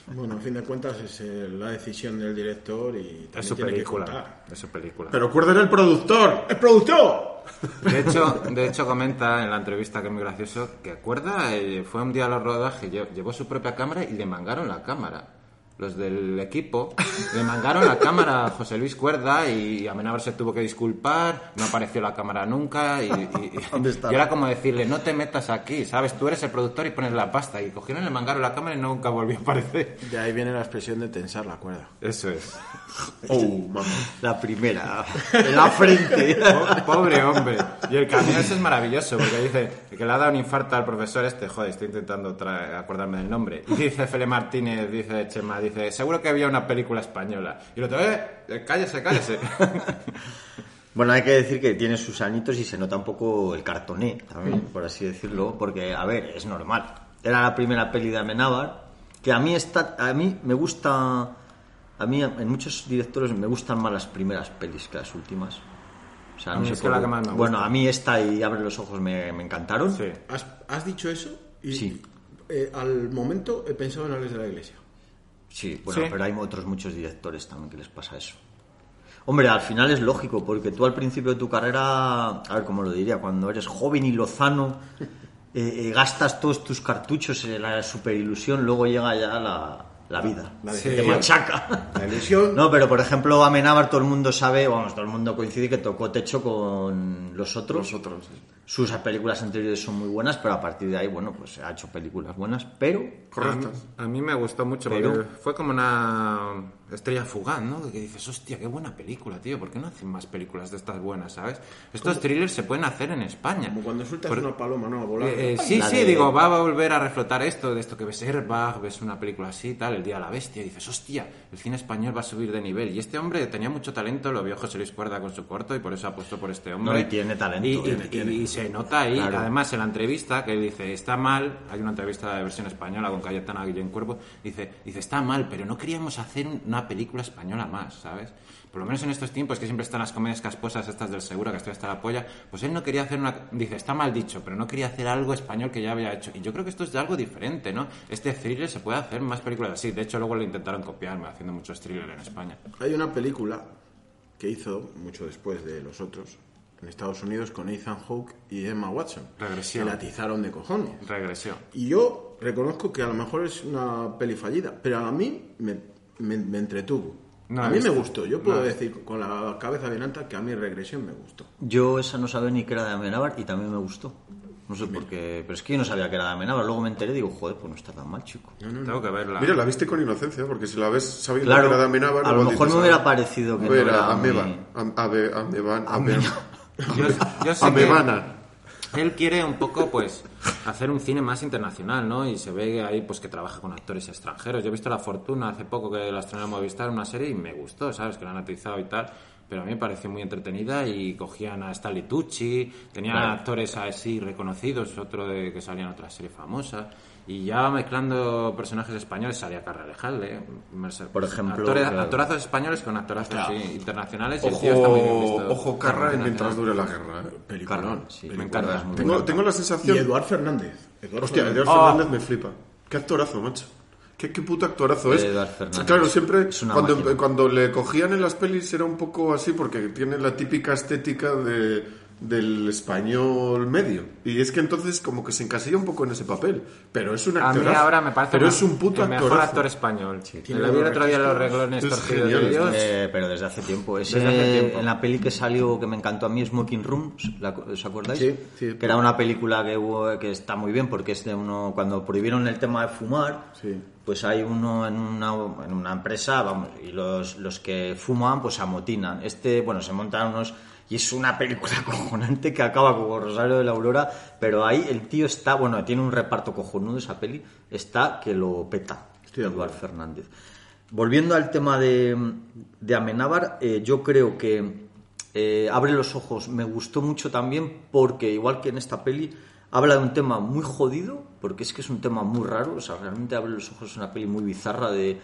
Bueno, a fin de cuentas es eh, la decisión del director y también Es su tiene que película. contar. Es su película. Pero Cuerda era el productor. ¡El productor! De hecho, de hecho comenta en la entrevista que es muy gracioso que acuerda eh, fue un día a los rodajes, lle- llevó su propia cámara y le mangaron la cámara. Los del equipo le mangaron la cámara a José Luis Cuerda y Amenábar se tuvo que disculpar, no apareció la cámara nunca y, y- y- era como decirle, no te metas aquí, ¿sabes? Tú eres el productor y pones la pasta. Y cogieron, le mangaron la cámara y nunca volvió a aparecer. De ahí viene la expresión de tensar la cuerda. Eso es. Oh, mamá. La primera, en la frente. Po- Pobre hombre. Y el camino ese es maravilloso, porque dice que le ha dado un infarto al profesor este, joder, estoy intentando acordarme del nombre. Y dice Fele Martínez, dice Chema, dice, seguro que había una película española. Y lo otro, eh, cállese, cállese. Bueno, hay que decir que tiene sus añitos y se nota un poco el cartoné, también, por así decirlo, porque, a ver, es normal. Era la primera peli de Amenábar, que a mí, está, a mí me gusta... A mí, en muchos directores, me gustan más las primeras pelis que las últimas. O sea, A no mí sé es que la que más me Bueno, gusta. a mí esta y Abre los ojos me, me encantaron. Sí. ¿Has, has dicho eso? Y Sí. eh, al momento he pensado en Alex de la Iglesia. Sí, bueno, Sí. pero hay otros muchos directores también que les pasa eso. Hombre, al final es lógico, porque tú al principio de tu carrera, a ver cómo lo diría, cuando eres joven y lozano, eh, eh, gastas todos tus cartuchos en la superilusión, luego llega ya la, la vida, La te machaca. La ilusión. No, pero por ejemplo, Amenábar todo el mundo sabe, vamos, todo el mundo coincide que tocó techo con los otros. Los otros. sí. Sus películas anteriores son muy buenas, pero a partir de ahí, bueno, pues ha hecho películas buenas, pero Correctas. A mí me gustó mucho Pero- porque fue como una estrella fugaz, ¿no? De que dices, hostia, qué buena película, tío. ¿Por qué no hacen más películas de estas buenas, sabes? Estos thrillers se pueden hacer en España. Como cuando sueltas Por- una paloma, ¿no? A volar. Eh, eh, sí, La sí, de- digo, va a volver a reflotar esto, de esto que ves Airbag, ves una película así, tal, El Día de la Bestia, y dices, hostia, el cine español va a subir de nivel. Y este hombre tenía mucho talento, lo vio José Luis Cuerda con su corto y por eso apostó por este hombre. No, y tiene talento, Y, y- tiene, y- tiene. y se nota ahí, Claro. además en la entrevista que él dice, está mal, hay una entrevista de versión española con Cayetana Guillén Cuervo, dice, dice, está mal, pero no queríamos hacer una película española más, ¿sabes? Por lo menos en estos tiempos que siempre están las comedias casposas estas del seguro, que estoy hasta la polla, pues él no quería hacer una... Dice, está mal dicho, pero no quería hacer algo español que ya había hecho. Y yo creo que esto es de algo diferente, ¿no? Este thriller se puede hacer más películas así. De hecho, luego lo intentaron copiarme haciendo muchos thrillers en España. Hay una película que hizo mucho después de los otros en Estados Unidos con Ethan Hawke y Emma Watson. Regresión. Que la atizaron de cojones. Regresión. Y yo reconozco que a lo mejor es una peli fallida, pero a mí me, me- me entretuvo. No a mí me gustó. Yo puedo No. decir con la cabeza bien alta que a mí Regresión me gustó. Yo esa no sabía ni que era de Amenábar y también me gustó. No sé por qué, pero es que yo no sabía que era de Amenábar. Luego me enteré y digo, joder, pues no está tan mal, chico. Tengo que verla. Mira, la viste con inocencia, porque si la ves sabiendo Claro, que era de Amenábar... a lo mejor me hubiera ah, parecido que no era era Ameba. Yo, yo sé que- él quiere un poco, pues, hacer un cine más internacional, ¿no? Y se ve ahí, pues, que trabaja con actores extranjeros. Yo he visto La Fortuna hace poco que la estrenó en Movistar, una serie, y me gustó, ¿sabes? Que la han atizado y tal. Pero a mí me pareció muy entretenida y cogían a Stanley Tucci, tenían actores así reconocidos, otro de que salía en otra serie famosa. Y ya mezclando personajes españoles salía Carralejal, ¿eh? Por ejemplo, Actores- claro. actorazos españoles con actorazos sí, internacionales. y el tío está muy bien Ojo, visto. ojo Carra mientras dure la guerra. ¿eh? Peliculón. Sí, Me encanta. Tengo, la Y sensación... Eduard Fernández. Eduard Hostia, Fernández. Eduard Oh. Fernández me flipa. Qué actorazo, macho. Qué, qué puto actorazo es. Eduard Fernández. Claro, siempre cuando, cuando le cogían en las pelis era un poco así porque tiene la típica estética de, del español medio. Y es que entonces como que se encasilla un poco en ese papel. Pero es un A actorazo. mí ahora me parece Pero es un puto el mejor actorazo. actor español. Tiene Le vi el otro día los reglones Es torcidos genial, de Dios. Eh, pero desde hace tiempo. Ese, Desde hace tiempo. En la peli que salió, que me encantó a mí, Smoking Room, ¿la- ¿os acordáis? Sí, sí. Que era una película que, hubo- que está muy bien porque es de uno, cuando prohibieron el tema de fumar, Sí. pues hay uno en una, en una empresa, vamos, y los, los que fuman, pues se amotinan. Este, bueno, se montan unos... Y es una película cojonante que acaba como Rosario de la Aurora, pero ahí el tío está, bueno, tiene un reparto cojonudo esa peli, está que lo peta, Estoy de Eduard acuerdo. Fernández. Volviendo al tema de, de Amenábar, eh, yo creo que eh, Abre los ojos me gustó mucho también porque, igual que en esta peli, habla de un tema muy jodido, porque es que es un tema muy raro, o sea, realmente Abre los ojos es una peli muy bizarra de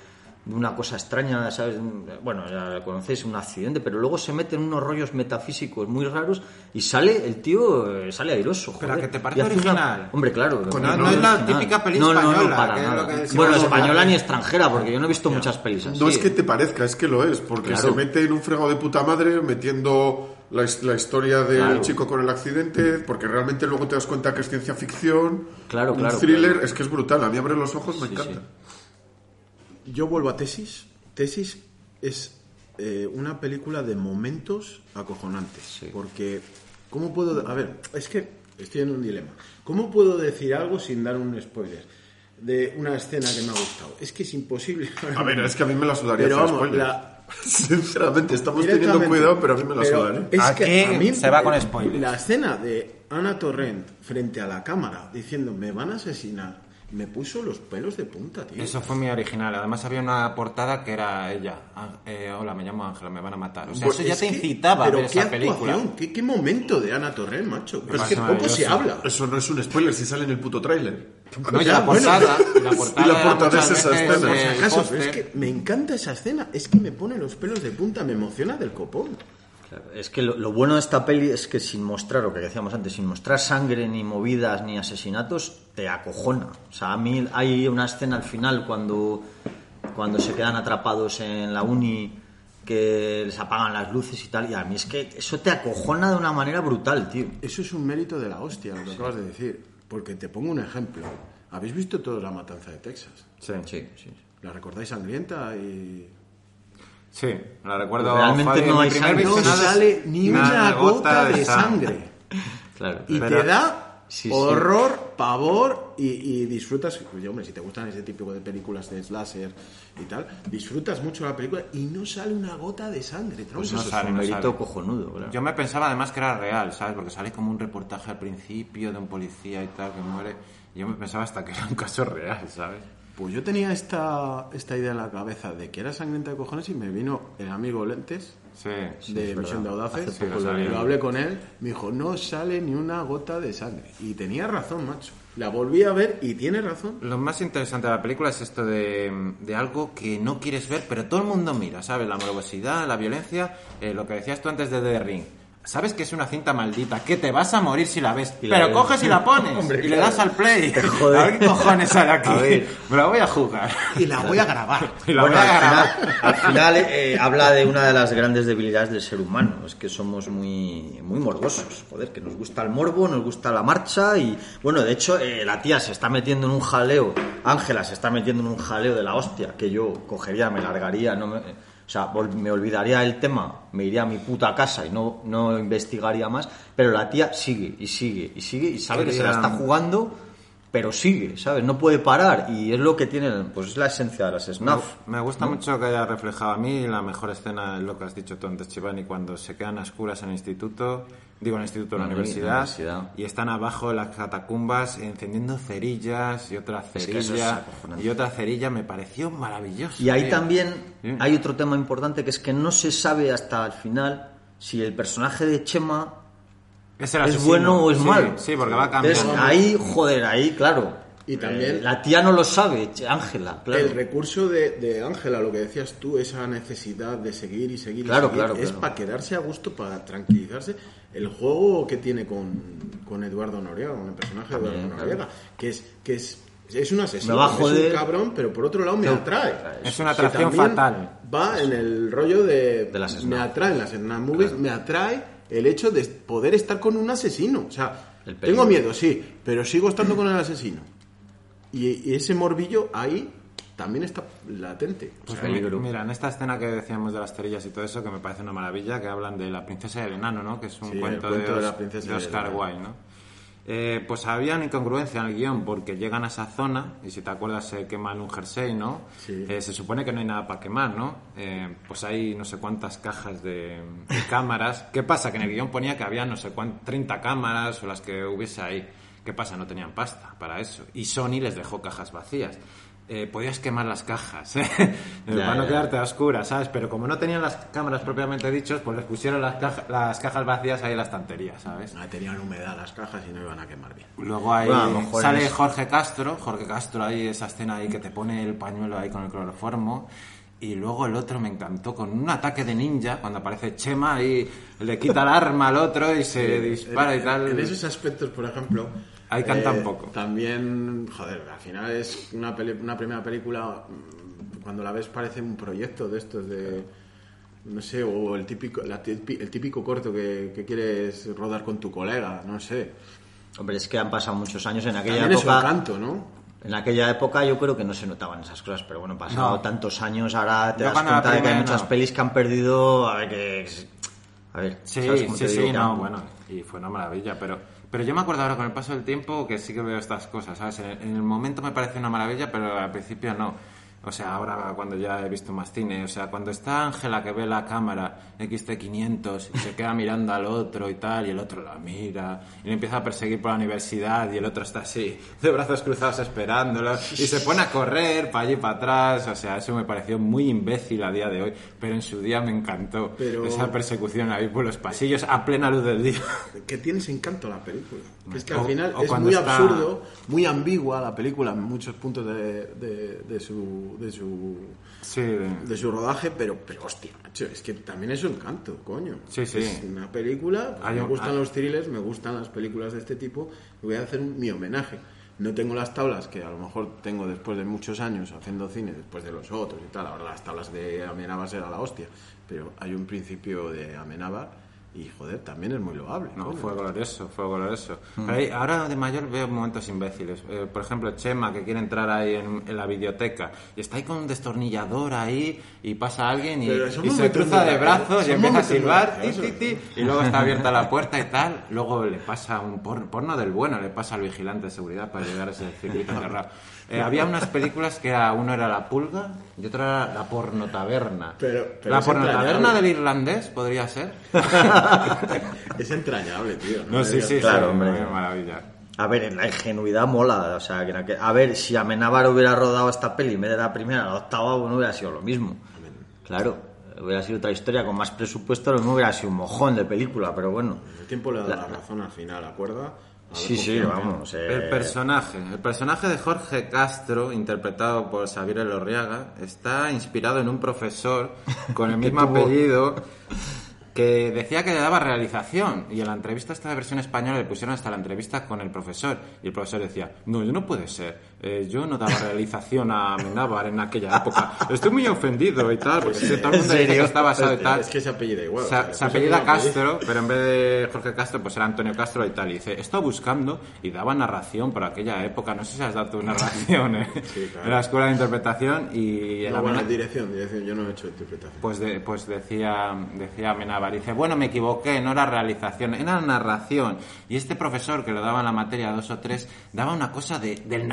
una cosa extraña, ¿sabes? Bueno, ya la conocéis, un accidente, pero luego se mete en unos rollos metafísicos muy raros y sale, el tío eh, sale airoso. Pero joder. ¿a que te parece una- original? Hombre, claro. Con- no- no es la original. típica peli No, no, no, española, para es nada. Bueno, española ni extranjera, porque yo no he visto muchas pelis así. No es que te parezca, es que lo es, porque Claro. se mete en un fregado de puta madre metiendo la, his- la historia del Claro. chico con el accidente, porque realmente luego te das cuenta que es ciencia ficción, Claro, un claro, thriller, claro. es que es brutal, a mí abre los ojos, me Sí, encanta. Yo vuelvo a Tesis. Tesis es eh, una película de momentos acojonantes. Porque, ¿cómo puedo...? A ver, es que estoy en un dilema. ¿Cómo puedo decir algo sin dar un spoiler? De una escena que me ha gustado. Es que es imposible. A ver, es que a mí me la sudaría Pero hacer vamos, spoilers. la- Sinceramente, estamos teniendo cuidado, pero a mí me la sudaría. Es Aquí que a mí se va con spoilers. La escena de Ana Torrent frente a la cámara diciendo me van a asesinar me puso los pelos de punta, tío. Eso fue muy original. Además había una portada que era ella. Ah, eh, hola, me llamo Ángela, me van a matar. O sea, Pues eso ya es te que- incitaba a pero ver qué esa película. actuación, ¿Qué, qué momento de Ana Torrent, macho. Pero es que poco se habla. Eso no es un spoiler si sale en el puto tráiler. No, y Ya, la bueno, portada, y la portada, Y la portada es esa escena. es que me encanta esa escena. Es que me pone los pelos de punta, me emociona del copón. Claro, es que lo, lo bueno de esta peli es que sin mostrar, lo que decíamos antes, sin mostrar sangre, ni movidas, ni asesinatos, te acojona. O sea, a mí hay una escena al final cuando, cuando se quedan atrapados en la uni que les apagan las luces y tal, y a mí es que eso te acojona de una manera brutal, tío. Eso es un mérito de la hostia, lo que acabas de decir. Porque te pongo un ejemplo. ¿Habéis visto toda la matanza de Texas? Sí, Sí, sí. ¿La recordáis sangrienta? Y... Sí, la recuerdo. Realmente Fabi, no hay sangre. No sale ni una gota de sangre. Claro. Y Pero- te da Sí, sí. horror, pavor y, y disfrutas. Oye, hombre, si te gustan ese tipo de películas de slasher y tal, disfrutas mucho la película y no sale una gota de sangre. Pues no sale, es un no mérito sale. cojonudo, claro. Yo me pensaba además que era real, ¿sabes? Porque sale como un reportaje al principio de un policía y tal que muere. Yo me pensaba hasta que era un caso real, ¿sabes? Pues yo tenía esta, esta idea en la cabeza de que era sangrienta de cojones y me vino el amigo Lentes Sí. de Misión de. Audaces. Lo hablé con él. Me dijo, no sale ni una gota de sangre. Y tenía razón, macho. La volví a ver y tiene razón. Lo más interesante de la película es esto de, de algo que no quieres ver, pero todo el mundo mira, ¿sabes? La morbosidad, la violencia, eh, lo que decías tú antes de The Ring. Sabes que es una cinta maldita, que te vas a morir si la ves, Y la pero ves. coges y la pones Hombre, y le das al play. jode. A ver qué cojones sale aquí. A ver. Me la voy a jugar. Y la voy a grabar. Y la Bueno, voy a al grabar. final, al final, eh, habla de una de las grandes debilidades del ser humano, es que somos muy, muy morbosos, joder, que nos gusta el morbo, nos gusta la marcha y, bueno, de hecho, eh, la tía se está metiendo en un jaleo, Ángela se está metiendo en un jaleo de la hostia, que yo cogería, me largaría, no me, o sea, me olvidaría el tema, me iría a mi puta casa y no, no investigaría más, pero la tía sigue y sigue y sigue y sabe que se la está jugando pero sigue, ¿sabes? No puede parar y es lo que tiene, pues es la esencia de las SNAF. Me gusta mucho que haya reflejado a mí la mejor escena, lo que has dicho tú antes, Chivani, cuando se quedan a oscuras en el instituto, digo en el instituto, en la En la universidad, y están abajo en las catacumbas encendiendo cerillas y otra Es que eso es cerilla y otra cerilla, me pareció maravilloso. Y ahí tío. también Sí. hay otro tema importante que es que no se sabe hasta el final si el personaje de Chema Es, el es bueno o es Sí, malo. Sí, porque va Entonces, cambiando. ahí, joder, ahí, claro. Y también- eh, la tía no lo sabe, Ángela, claro. El recurso de, de Ángela, lo que decías tú, esa necesidad de seguir y seguir y Claro, seguir, claro, es claro. para quedarse a gusto, para tranquilizarse. El juego que tiene con, con Eduardo Noriega, con el personaje de Eduardo También, claro. Noriega, que es que es, es un asesino, Me va a es un cabrón, pero por otro lado me atrae. Es una atracción también fatal. Va en el rollo de, De las me atraen las snap movies, me atrae el hecho de poder estar con un asesino. O sea, tengo miedo, sí, pero sigo estando con el asesino. Y, y ese morbillo ahí también está latente. O Pues sea, mira, en esta escena que decíamos de las cerillas y todo eso, que me parece una maravilla, que hablan de la princesa y el enano, ¿no? Que es un Sí, cuento, cuento de, de la Os- princesa de Oscar. Wilde, ¿no? Eh, pues había una incongruencia en el guion porque llegan a esa zona y si te acuerdas se queman un jersey, ¿no? Sí. Eh, se supone que no hay nada para quemar, ¿no? Eh, pues hay no sé cuántas cajas de, de cámaras. ¿Qué pasa? Que en el guion ponía que había no sé cuántas, 30 cámaras o las que hubiese ahí. ¿Qué pasa? No tenían pasta para eso. Y Sony les dejó cajas vacías. Eh, podías quemar las cajas, ¿eh? para no quedarte a oscuras, ¿sabes? Pero como no tenían las cámaras propiamente dichos, pues les pusieron las, caja- las cajas vacías ahí en la estantería, ¿sabes? ah, tenían humedad las cajas y no iban a quemar bien. Luego ahí Bueno, sale es- Jorge Castro, Jorge Castro ahí, esa escena ahí que te pone el pañuelo ahí con el cloroformo. Y luego el otro me encantó con un ataque de ninja, cuando aparece Chema y le quita el arma al otro y se dispara en, y tal. En esos aspectos, por ejemplo. Eh, Ahí canta un poco. También, joder, al final es una, peli- una primera película. mm, Cuando la ves, parece un proyecto de estos de. No sé, o el típico, la el típico corto que, que quieres rodar con tu colega, no sé. Hombre, es que han pasado muchos años en aquella También es un época. canto, ¿no? En aquella época yo creo que no se notaban esas cosas, pero bueno, pasado No. tantos años, ahora te Yo das cuenta de que hay muchas no. pelis que han perdido. A ver, que. A ver, Sí, ¿sabes cómo sí, te sí, digo? Que no, bueno, y fue una maravilla, pero, pero yo me acuerdo ahora con el paso del tiempo que sí que veo estas cosas, ¿sabes? En, el momento me parece una maravilla, pero al principio no. O sea, ahora cuando ya he visto más cine, o sea, cuando está Ángela que ve la cámara XT500 y se queda mirando al otro y tal, y el otro la mira, y le empieza a perseguir por la universidad, y el otro está así, de brazos cruzados esperándolo, y se pone a correr para allí para atrás, o sea, eso me pareció muy imbécil a día de hoy, pero en su día me encantó Pero- esa persecución ahí por los pasillos a plena luz del día. que tiene ese encanto la película. Que es que al final o es muy está- absurdo, muy ambigua la película en muchos puntos de, de, de su, de, su, Sí, de su rodaje, pero, pero hostia, macho, es que también es un encanto, coño. Sí, sí. Es una película, Hay me gustan hay- los thrillers, me gustan las películas de este tipo, voy a hacer mi homenaje. No tengo las tablas que a lo mejor tengo después de muchos años haciendo cine, después de los otros y tal. Ahora las tablas de Amenábar será la hostia, pero hay un principio de Amenábar y joder, también es muy loable. No, coño. fue glorioso, fue glorioso. Pero ahí- ahora de mayor veo momentos imbéciles. Eh, por ejemplo, Chema, que quiere entrar ahí en, en la biblioteca y está ahí con un destornillador ahí y pasa alguien y, y se cruza de brazos y empieza a silbar ti, graciosos. ti, ti, y luego está abierta la puerta y tal. Luego le pasa un porno, porno del bueno, le pasa al vigilante de seguridad para llegar a ese circuito cerrado. Eh, había unas películas que era, uno era La Pulga y otro era La Pornotaberna. Pero- pero la Pornotaberna del irlandés podría ser. Es entrañable, tío. No, sí, sí, Claro, sí, hombre. qué maravilla. A ver, la ingenuidad mola. O sea, que en a ver, si Amenábar hubiera rodado esta peli en vez de la primera, la octava, bueno, hubiera sido lo mismo. Claro, hubiera sido otra historia con más presupuesto, lo mismo hubiera sido un mojón de película, pero bueno. El tiempo le da la razón al final, ¿acuerda? Sí, sí, vamos. eh, El personaje, el personaje de Jorge Castro, interpretado por Xavier Elorriaga, está inspirado en un profesor con el mismo apellido que decía que le daba realización. Y en la entrevista esta versión española le pusieron hasta la entrevista con el profesor. Y el profesor decía, no, yo no puede ser, eh, yo no daba realización a Amenábar en aquella época. Estoy muy ofendido y tal, porque sí, todo el mundo que basado y tal. Es que se apellida igual. Se, o sea, se apellida. Castro, pero en vez de Jorge Castro, pues era Antonio Castro y tal. Y dice, he estado buscando y daba narración por aquella época. No sé si has dado tu narración ¿eh? claro. en la escuela de interpretación y en No, la bueno, mena- dirección, dirección. Yo no he hecho interpretación. pues, de- pues decía, decía Amenábar, dice, bueno, me equivoqué, no era realización, era narración. Y este profesor que lo daba en la materia dos o tres, daba una cosa de, del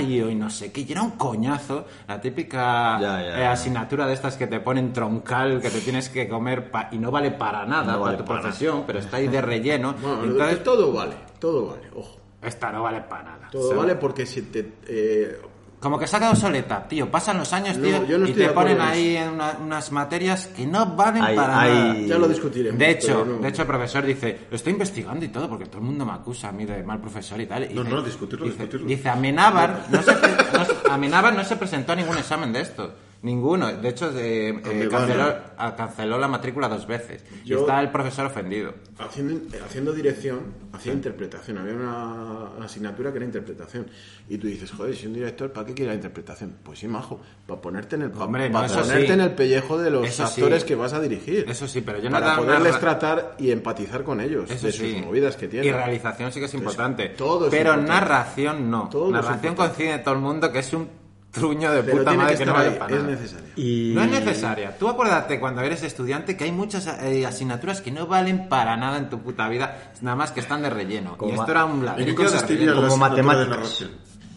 y no sé qué, y era un coñazo, la típica Ya, ya, eh, asignatura de estas que te ponen troncal, que te tienes que comer y no vale para nada No para tu para profesión, pero está ahí de relleno. Bueno, Entonces, todo vale, todo vale, ojo. esta no vale para nada. Todo ¿sabes? vale porque si te... eh, Como que se ha quedado soleta, tío. Pasan los años, No, tío, yo no y te ponen ahí en una- unas materias que no valen para nada. ya lo discutiremos. De hecho, no- de hecho, el profesor dice, lo estoy investigando y todo, porque todo el mundo me acusa a mí de mal profesor y tal. Y No, dice- no, discutirlo, dice, discutirlo. Dice, Amenábar no, se, no se- Amenábar no se presentó a ningún examen de esto. Ninguno. De hecho, eh, eh, canceló, no. a- canceló la matrícula dos veces. Y Yo- está el profesor ofendido. haciendo, haciendo dirección, hacía interpretación. Había una asignatura que era interpretación. Y tú dices, joder, si un director, ¿para qué quiere la interpretación? Pues sí, majo, para ponerte en el, Hombre, no, para eso ponerte sí. en el pellejo de los Eso sí. actores que vas a dirigir. Eso sí, pero yo no Para una poderles ra- tratar y empatizar con ellos, Eso de sí. sus movidas que tienen. Y realización sí que es importante. todo es pero importante. narración no. Todo narración coincide todo el mundo que es un truño de Pero puta tiene madre que que, no vale es necesaria. Y... No es necesaria. Tú acuérdate cuando eres estudiante que hay muchas eh, asignaturas que no valen para nada en tu puta vida, nada más que están de relleno. Como y esto era un ¿En qué ladrillo de relleno. Como de matemáticas.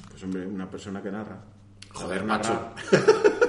Pues hombre, una persona que narra. Joder, macho.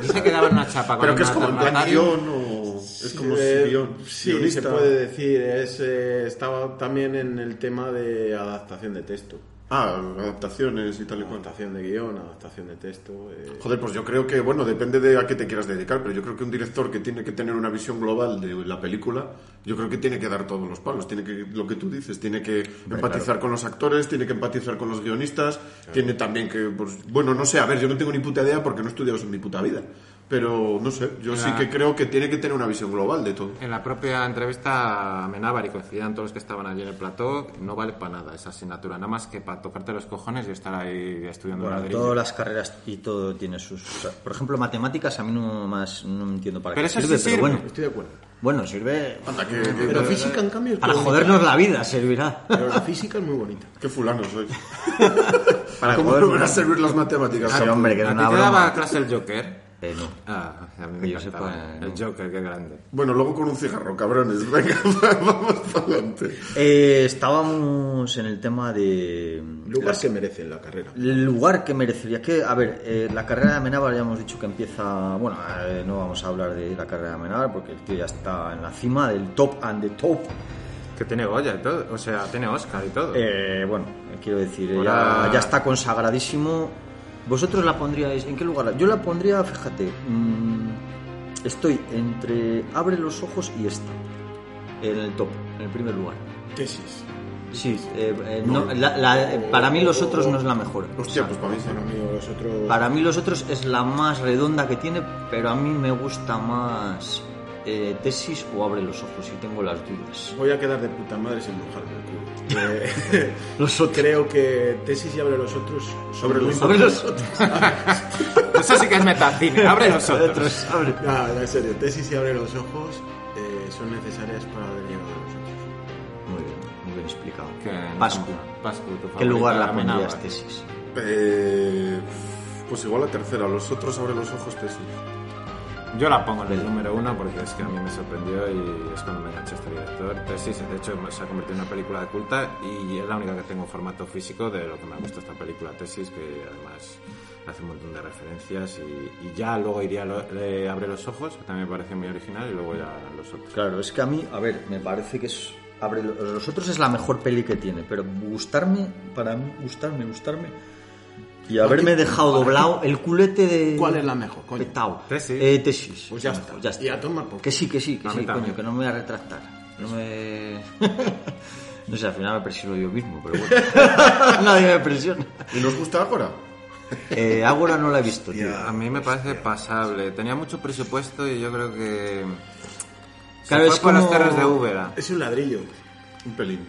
Dice que daban una chapa con Pero que es como guion o... Es como Eh, si guion... sí, guionista. se puede decir. Es, eh, estaba también en el tema de adaptación de texto. Ah, adaptaciones y tal y cual. Adaptación de guion, adaptación de texto. eh, Joder, pues yo creo que, bueno, depende de a qué te quieras dedicar, pero yo creo que un director que tiene que tener una visión global de la película, yo creo que tiene que dar todos los palos, tiene que, lo que tú dices, tiene que empatizar con los actores, tiene que empatizar con los guionistas, tiene también que, pues, bueno, no sé, a ver, yo no tengo ni puta idea porque no he estudiado eso en mi puta vida, pero no sé, yo sí Ya. que creo que tiene que tener una visión global de todo. En la propia entrevista a Amenábar y coincidían todos los que estaban allí en el plató, no vale para nada esa asignatura, nada más que para tocarte los cojones y estar ahí estudiando Bueno, ladrillo. todas las carreras y todo tiene sus... o sea, por ejemplo, matemáticas a mí no más no entiendo para Pero qué eso sí sirve, sirve. pero bueno. Estoy de acuerdo. Bueno, sirve Anda, que, Pero física, en cambio, para jodernos la vida, servirá. Pero la física es muy bonita. qué fulano soy. Para ¿Cómo no van a servir las matemáticas? Sí, hombre, que ¿A era ti una te daba clase el Joker? Eh, no. Ah, a mí me yo encantaba. sepa, El. Joker, qué grande. Bueno, luego con un cigarro, cabrones. Venga, vamos para adelante. Eh, estábamos en el tema de... Lugar que merece en la carrera. El lugar que merecería que, a ver, eh, la carrera de Amenábar ya hemos dicho que empieza, bueno, eh, no vamos a hablar de la carrera de Amenábar porque el tío ya está en la cima del top and the top. Que tiene Goya y todo, o sea, tiene Oscar y todo. Eh, bueno, eh, quiero decir, eh, ya está consagradísimo. ¿Vosotros la pondríais en qué lugar? Yo la pondría, fíjate, mm, estoy entre Abre los ojos y esta, en el top, en el primer lugar. Tesis. Sí, eh, eh, no, la- la- eh, para mí los otros no es la mejor. Hostia, pues para mí. Para mí, los otros. Para mí los otros es la más redonda que tiene, pero a mí me gusta más tesis o abre los ojos y tengo las dudas. Voy a quedar de puta madre sin mojarme el culo. Eh, Creo que tesis y abre los otros sobre los Abre los Eso sí que es metacine, abre los otros. otros. abre. No, no, en serio, tesis y abre los ojos eh, son necesarias para haber llegado a los otros. Muy bien, muy bien explicado. Pascu, Pascu, tu ¿qué lugar la pondrías tesis? Eh, pues igual la tercera, los otros abre los ojos tesis. Yo la pongo en el número uno porque es que a mí me sorprendió y es cuando me enganché este director. Tesis, de hecho, se ha convertido en una película de culta y es la única que tengo en formato físico de lo que me ha gustado esta película Tesis, que además hace un montón de referencias y, y ya luego iría le Abre los ojos, que también me parece muy original, y luego ya los otros. Claro, es que a mí, a ver, me parece que es. Abre lo- los otros es la mejor peli que tiene, pero gustarme, para mí, gustarme, gustarme. Y haberme dejado doblado el culete de. ¿Cuál es la mejor, coño? Petao. Tesis. Eh, tesis. Pues ya está. Ya está. Y a tomar por Que sí, que sí, que A sí, coño, que no me voy a retractar. No me. no sé, al final me presiono yo mismo, pero bueno. Nadie me presiona. ¿Y nos gusta ahora? Eh, Ágora no la he visto, tío. A mí me parece pasable. Tenía mucho presupuesto y yo creo que... se Claro, fue es por las como- terras de Úbeda. Es un ladrillo. Un pelín.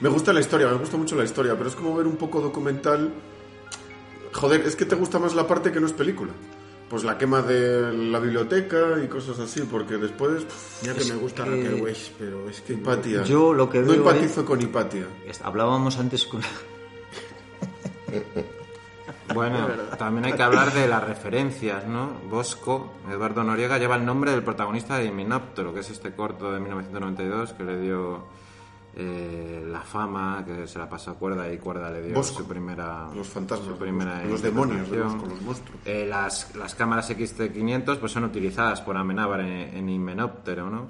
Me gusta la historia, me gusta mucho la historia, pero es como ver un poco documental. Joder, es que te gusta más la parte que no es película. Pues la quema de la biblioteca y cosas así, porque después... pff, Ya que me gusta que- Raquel Weisz, pero es que... Hipatia. Yo lo que No veo empatizo con Hipatia. Hablábamos antes con... Bueno, también hay que hablar de las referencias, ¿no? Bosco, Eduardo Noriega, lleva el nombre del protagonista de Himenóptero, que es este corto de 1992 que le dio eh, la fama, que se la pasó a Cuerda y Cuerda le dio Bosco. su primera... Los fantasmas, su primera los demonios de. Bosco, los monstruos. Eh, las, las cámaras XT500 pues son utilizadas por Amenábar en, en Himenóptero, ¿no?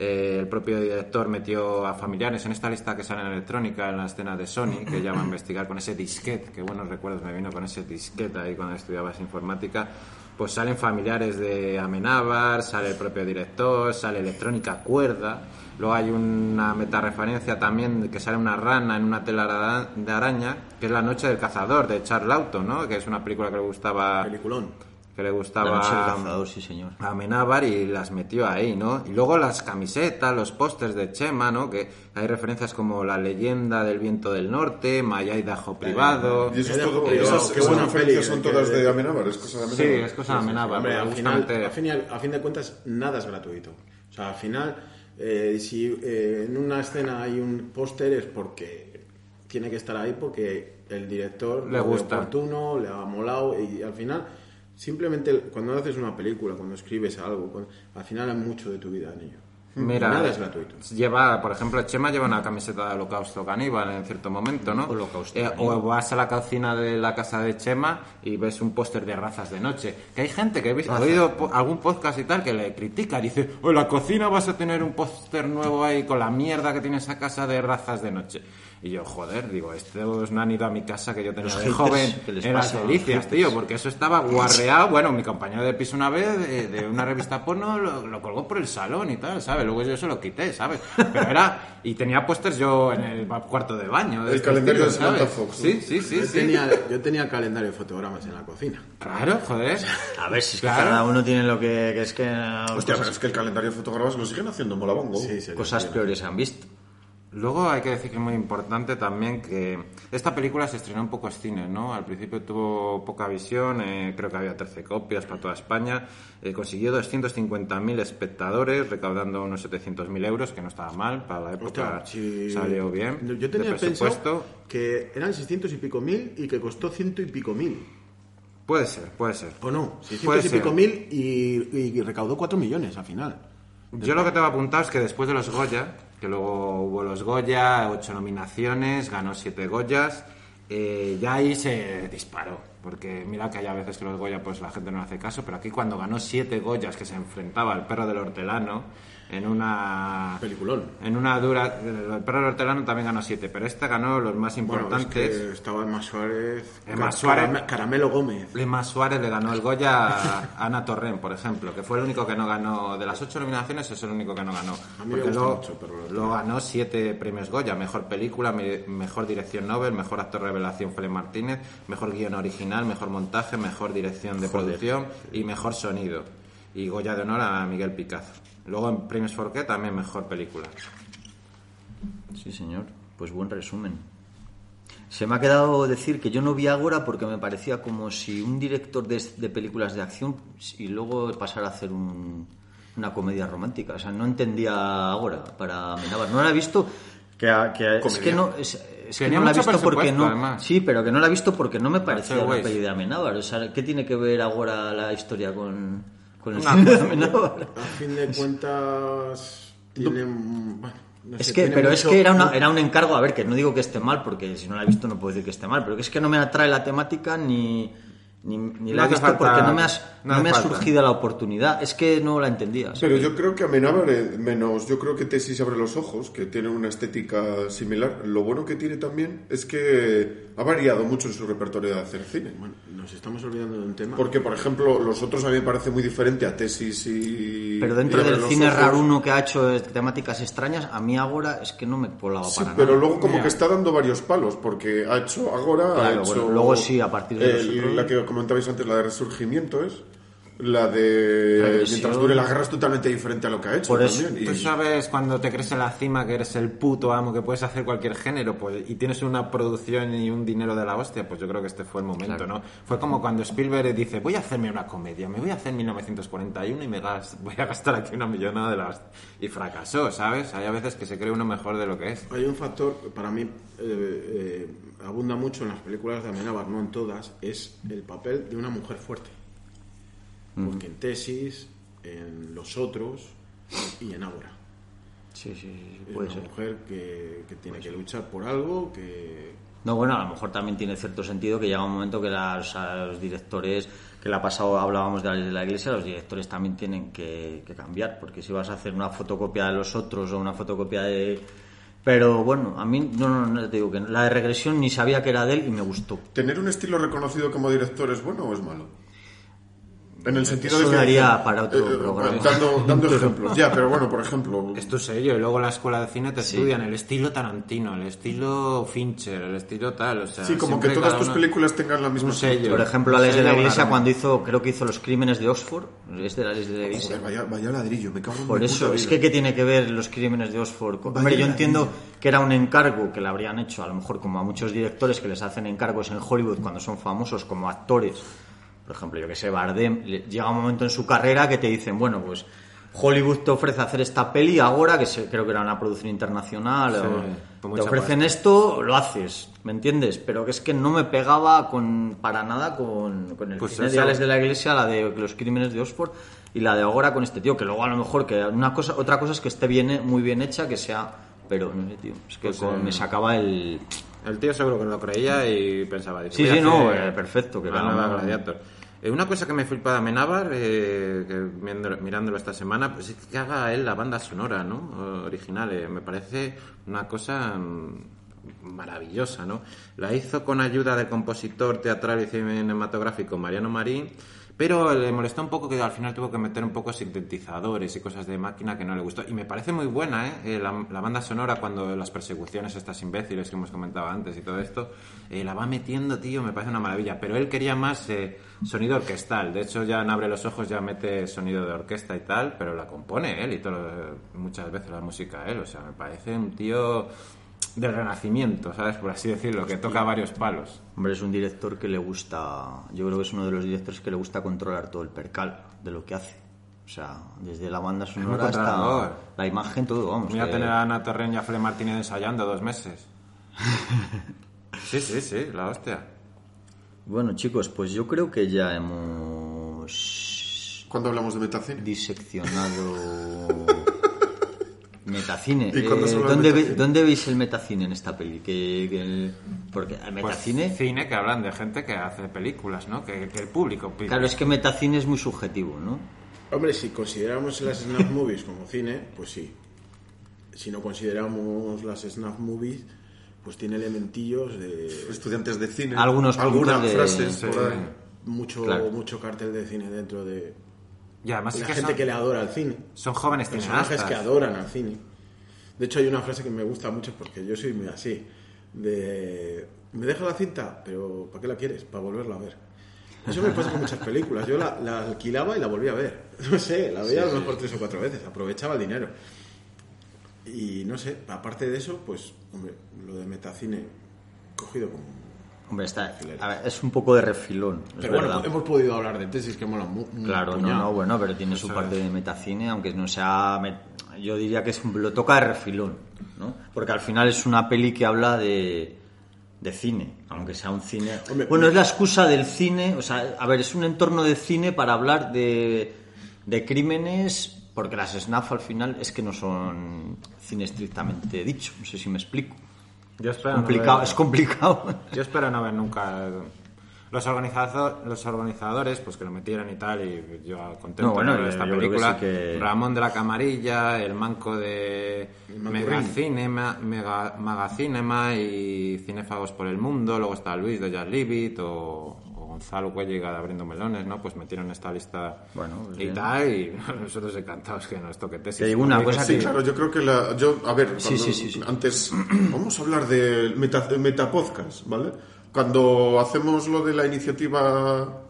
Eh, el propio director metió a familiares en esta lista que sale en electrónica en la escena de Sony, que ella va a investigar con ese disquete, que buenos recuerdos me vino con ese disquete ahí cuando estudiabas informática. Pues salen familiares de Amenábar, sale el propio director, sale electrónica cuerda. Luego hay una metareferencia también de que sale una rana en una tela de araña, que es La Noche del Cazador de Charles Lawton, ¿no? Que es una película que le gustaba Peliculón. que le La gustaba noche del cazador, sí señor. a Amenábar y las metió ahí, ¿no? Y luego las camisetas, los pósters de Chema, ¿no? Que hay referencias como La leyenda del viento del norte, Maya y Dajo privado. Y eso es Qué todo, esas, qué buena son peli, todas que- de Amenábar, es cosa de Sí, Amenábar. es cosa de Amenábar. Hombre, al final, al fin, al- a fin de cuentas, nada es gratuito. O sea, al final, eh, si eh, en una escena hay un póster es porque tiene que estar ahí porque el director Le gusta. oportuno, le ha molado y al final, simplemente cuando haces una película, cuando escribes algo, cuando- al final hay mucho de tu vida en ello. Mira, nada es gratuito. Lleva, por ejemplo, Chema lleva una camiseta de Holocausto Caníbal en cierto momento, ¿no? Holocausto Eh, o vas a la cocina de la casa de Chema y ves un póster de razas de noche. Que hay gente que ha oído po- algún podcast y tal que le critica. Dice, o en la cocina vas a tener un póster nuevo ahí con la mierda que tiene esa casa de razas de noche. Y yo, joder, digo, estos no han ido a mi casa que yo tenía Los de haters, joven ¿qué les en las delicias, tío, porque eso estaba guarreado. Bueno, mi compañero de piso una vez, de, de una revista porno, lo, lo colgó por el salón y tal, ¿sabes? Luego yo se lo quité, ¿sabes? Pero era... Y tenía pósters yo en el cuarto de baño. de El calendario tíos, de Samantha. Fox. Sí, sí, sí, yo, sí. tenía, yo tenía calendario de fotogramas en la cocina. Claro, joder. A ver, si es que cada uno tiene lo que, que es que... Hostia, pero es que el calendario de fotogramas lo siguen haciendo en Molabongo. Sí, sí, cosas peores se han visto. Luego hay que decir que es muy importante también que esta película se estrenó en pocos cines, ¿no? Al principio tuvo poca visión, eh, creo que había 13 copias para toda España, eh, consiguió 250.000 espectadores, recaudando unos 700.000 euros, que no estaba mal, para la época Hostia, salió bien. Yo tenía pensado que eran 600 y pico mil y que costó ciento y pico mil. Puede ser, puede ser. ¿O no? Puede 600 y ser. pico mil y, y recaudó 4 millones al final. Yo lo que tengo apuntado es que después de los Goya, que luego hubo los Goya, ocho nominaciones, ganó siete Goyas, eh, ya ahí se disparó. Porque mira que hay a veces que los Goya pues la gente no hace caso, pero aquí cuando ganó siete Goyas que se enfrentaba al perro del hortelano en una Peliculón. en una dura el perro hortelano también ganó siete, pero este ganó los más Bueno, es importantes. que estaba Emma Suárez, Emma Suárez. Carame- Caramelo Gómez. Lema Suárez le ganó el Goya a Ana Torren, por ejemplo, que fue el único que no ganó. De las ocho nominaciones es el único que no ganó. A mí Porque mucho, pero lo- ganó siete premios Goya: mejor película, me- mejor dirección Nobel, mejor actor revelación Félix Martínez, mejor guion original, mejor montaje, mejor dirección de producción y mejor sonido. Y Goya de honor a Miguel Picazo. Luego en premios Forqué también mejor película. Sí, señor. Pues buen resumen. Se me ha quedado decir que yo no vi Agora porque me parecía como si un director de, de películas de acción y luego pasara a hacer un- una comedia romántica. O sea, no entendía Agora para Amenábar. No la he visto. Que, que- es que no, es, es que no la he visto porque no. además. Sí, pero que no la he visto porque no me parecía una peli de Amenábar. O sea, ¿qué tiene que ver ahora la historia con, con el Una cine de cosa- Amenábar? A fin de cuentas, tienen. Bueno, no Es sé, que, tiene pero es que era, una, era un encargo, a ver, que no digo que esté mal, porque si no la he visto no puedo decir que esté mal, pero que es que no me atrae la temática ni, ni, ni No la he hace visto falta- porque no me, has- no me ha surgido la oportunidad. Es que no la entendía. Pero yo creo que Amenábar, menos yo creo que Tesis abre los ojos, que tiene una estética similar. Lo bueno que tiene también es que ha variado mucho en su repertorio de hacer cine. Bueno, nos estamos olvidando de un tema. Porque, por ejemplo, los otros a mí me parece muy diferente a Tesis y. Pero dentro y del cine ojos. raro uno que ha hecho eh, temáticas extrañas, a mí ahora es que no me colaba Sí, para pero nada. luego como Mira. que está dando varios palos, porque ha hecho Agora, ha hecho... bueno, luego sí, a partir de los el- otros. La que comentabais antes, la de Resurgimiento es... La de. Mientras dure la guerra es totalmente diferente a lo que ha hecho Por eso, también. Tú Y- sabes cuando te crees en la cima que eres el puto amo, que puedes hacer cualquier género, pues, y tienes una producción y un dinero de la hostia, pues yo creo que este fue el momento, ¿no? Fue como cuando Spielberg dice, voy a hacerme una comedia, me voy a hacer 1941 y me gas- voy a gastar aquí una millonada de las... Y fracasó, ¿sabes? Hay a veces que se cree uno mejor de lo que es. Hay un factor que para mí eh, eh, abunda mucho en las películas de Amenábar, no en todas, es el papel de una mujer fuerte. Porque en Tesis, en Los Otros y en Ágora. Sí, sí, sí, Es puede una ser. mujer que, que tiene que luchar por algo, que... No, bueno, a lo mejor también tiene cierto sentido que llega un momento que las- a los directores, que la pasado hablábamos de la, de la iglesia, los directores también tienen que, que cambiar, porque si vas a hacer una fotocopia de los otros o una fotocopia de... Pero bueno, a mí, no, no, no te digo que no. la de regresión ni sabía que era de él y me gustó. ¿Tener un estilo reconocido como director es bueno o es malo? En el sentido Eso de que... daría para otro programa. Dando, dando ejemplos. Ya, pero bueno, por ejemplo... Es tu sello, y luego la escuela de cine te Sí. estudian el estilo Tarantino, el estilo Fincher, el estilo tal, o sea... Sí, como que todas tus uno- películas tengan la misma sello. Por ejemplo, la de la iglesia cuando hizo, creo que hizo los crímenes de Oxford, es de la de la iglesia. Joder, vaya, vaya ladrillo, me cago en Por eso, es que ¿qué tiene que ver los crímenes de Oxford? Vaya Hombre, yo ladrillo. entiendo que era un encargo que le habrían hecho, a lo mejor como a muchos directores que les hacen encargos en Hollywood cuando son famosos como actores. Por ejemplo, yo que sé, Bardem, le- llega un momento en su carrera que te dicen, bueno, pues Hollywood te ofrece hacer esta peli ahora, que se- creo que era una producción internacional, Sí, o- con te ofrecen pasta. esto, lo haces, ¿me entiendes? Pero que es que no me pegaba con para nada con, con el Pues cine de la Iglesia, la de los crímenes de Oxford y la de ahora con este tío, que luego a lo mejor que una cosa, otra cosa es que esté bien, muy bien hecha, que sea, pero no sé, tío, es que Pues, con- eh, me sacaba el... El tío seguro que lo creía y pensaba... Sí, sí, no, eh, perfecto, que nueva uno- Gladiator. Eh, una cosa que me flipa de Amenábar, eh, mirándolo esta semana, pues es que haga él la banda sonora, ¿no? Original. eh, me parece una cosa mm, maravillosa, ¿no? La hizo con ayuda del compositor teatral y cinematográfico Mariano Marín, pero le molestó un poco que al final tuvo que meter un poco sintetizadores y cosas de máquina que no le gustó. Y me parece muy buena, ¿eh? Eh, la, banda sonora cuando las persecuciones estas imbéciles que hemos comentado antes y todo esto, eh, la va metiendo, tío, me parece una maravilla. Pero él quería más eh, sonido orquestal. De hecho, ya en Abre los Ojos ya mete sonido de orquesta y tal, pero la compone él y todo, muchas veces la música él. O sea, me parece un tío del renacimiento, ¿sabes? Por así decirlo, que toca varios palos. Hombre, es un director que le gusta, yo creo que es uno de los directores que le gusta controlar todo el percal de lo que hace. O sea, desde la banda sonora hasta la imagen, todo, vamos. Voy a que- tener a Ana Torren y a Fle Martínez ensayando dos meses. Sí, sí, sí, la hostia. Bueno, chicos, pues yo creo que ya hemos Cuando hablamos de metacine. diseccionado metacine. ¿Y cuándo Eh, de ¿dónde, ve- metacine? ¿Dónde veis el metacine en esta peli? Que, que- porque el Pues metacine, cine que hablan de gente que hace películas, ¿no? Que, que el público pide. claro, es que metacine es muy subjetivo, ¿no? Hombre, si consideramos las snuff movies como cine, pues sí. Si no consideramos las snuff movies, pues tiene elementillos de Estudiantes de cine. Algunos Algunas puntos de- frases por ahí. mucho, Claro. mucho cartel de cine dentro de Y además es la que gente son, que le adora al cine. son jóvenes Personajes cineastas. que adoran al cine. De hecho, hay una frase que me gusta mucho porque yo soy muy así. De, me deja la cinta, pero ¿para qué la quieres? Para volverla a ver. Eso me pasa con muchas películas. Yo la, la alquilaba y la volvía a ver. No sé, la veía a lo mejor tres o cuatro veces. Aprovechaba el dinero. Y no sé, aparte de eso, pues, hombre, lo de metacine cogido como... Hombre, está, a ver, es un poco de refilón, Pero verdad. bueno, hemos podido hablar de tesis que mola mu- un Claro, no, no, bueno, pero tiene su parte de metacine, aunque no sea. Yo diría que es un- lo toca de refilón, ¿no? Porque al final es una peli que habla de, de cine, aunque sea un cine. Hombre, bueno, es la excusa del cine, o sea, a ver, es un entorno de cine para hablar de, de crímenes, porque las SNAF al final es que no son cine estrictamente dicho, no sé si me explico. Yo espero complicado, no es ver- complicado. Yo espero no ver nunca los organizadores, los organizadores, pues que lo metieran y tal, y yo contento No, bueno, de esta película. sí que- Ramón de la Camarilla, el manco de. Megacinema, Mega, Magacinema y Cinefagos por el Mundo, luego está Luis de Jazz Libit o Gonzalo Cuelliga de Abriendo Melones, ¿no? Pues metieron esta lista Bueno, pues y bien. tal, y nosotros encantados que nos toque tesis. Te digo una cosa Sí, que- claro, yo creo que la. Yo, a ver, Sí, cuando- sí, sí, sí. antes. Vamos a hablar del meta, metapodcast, ¿vale? Cuando hacemos lo de la iniciativa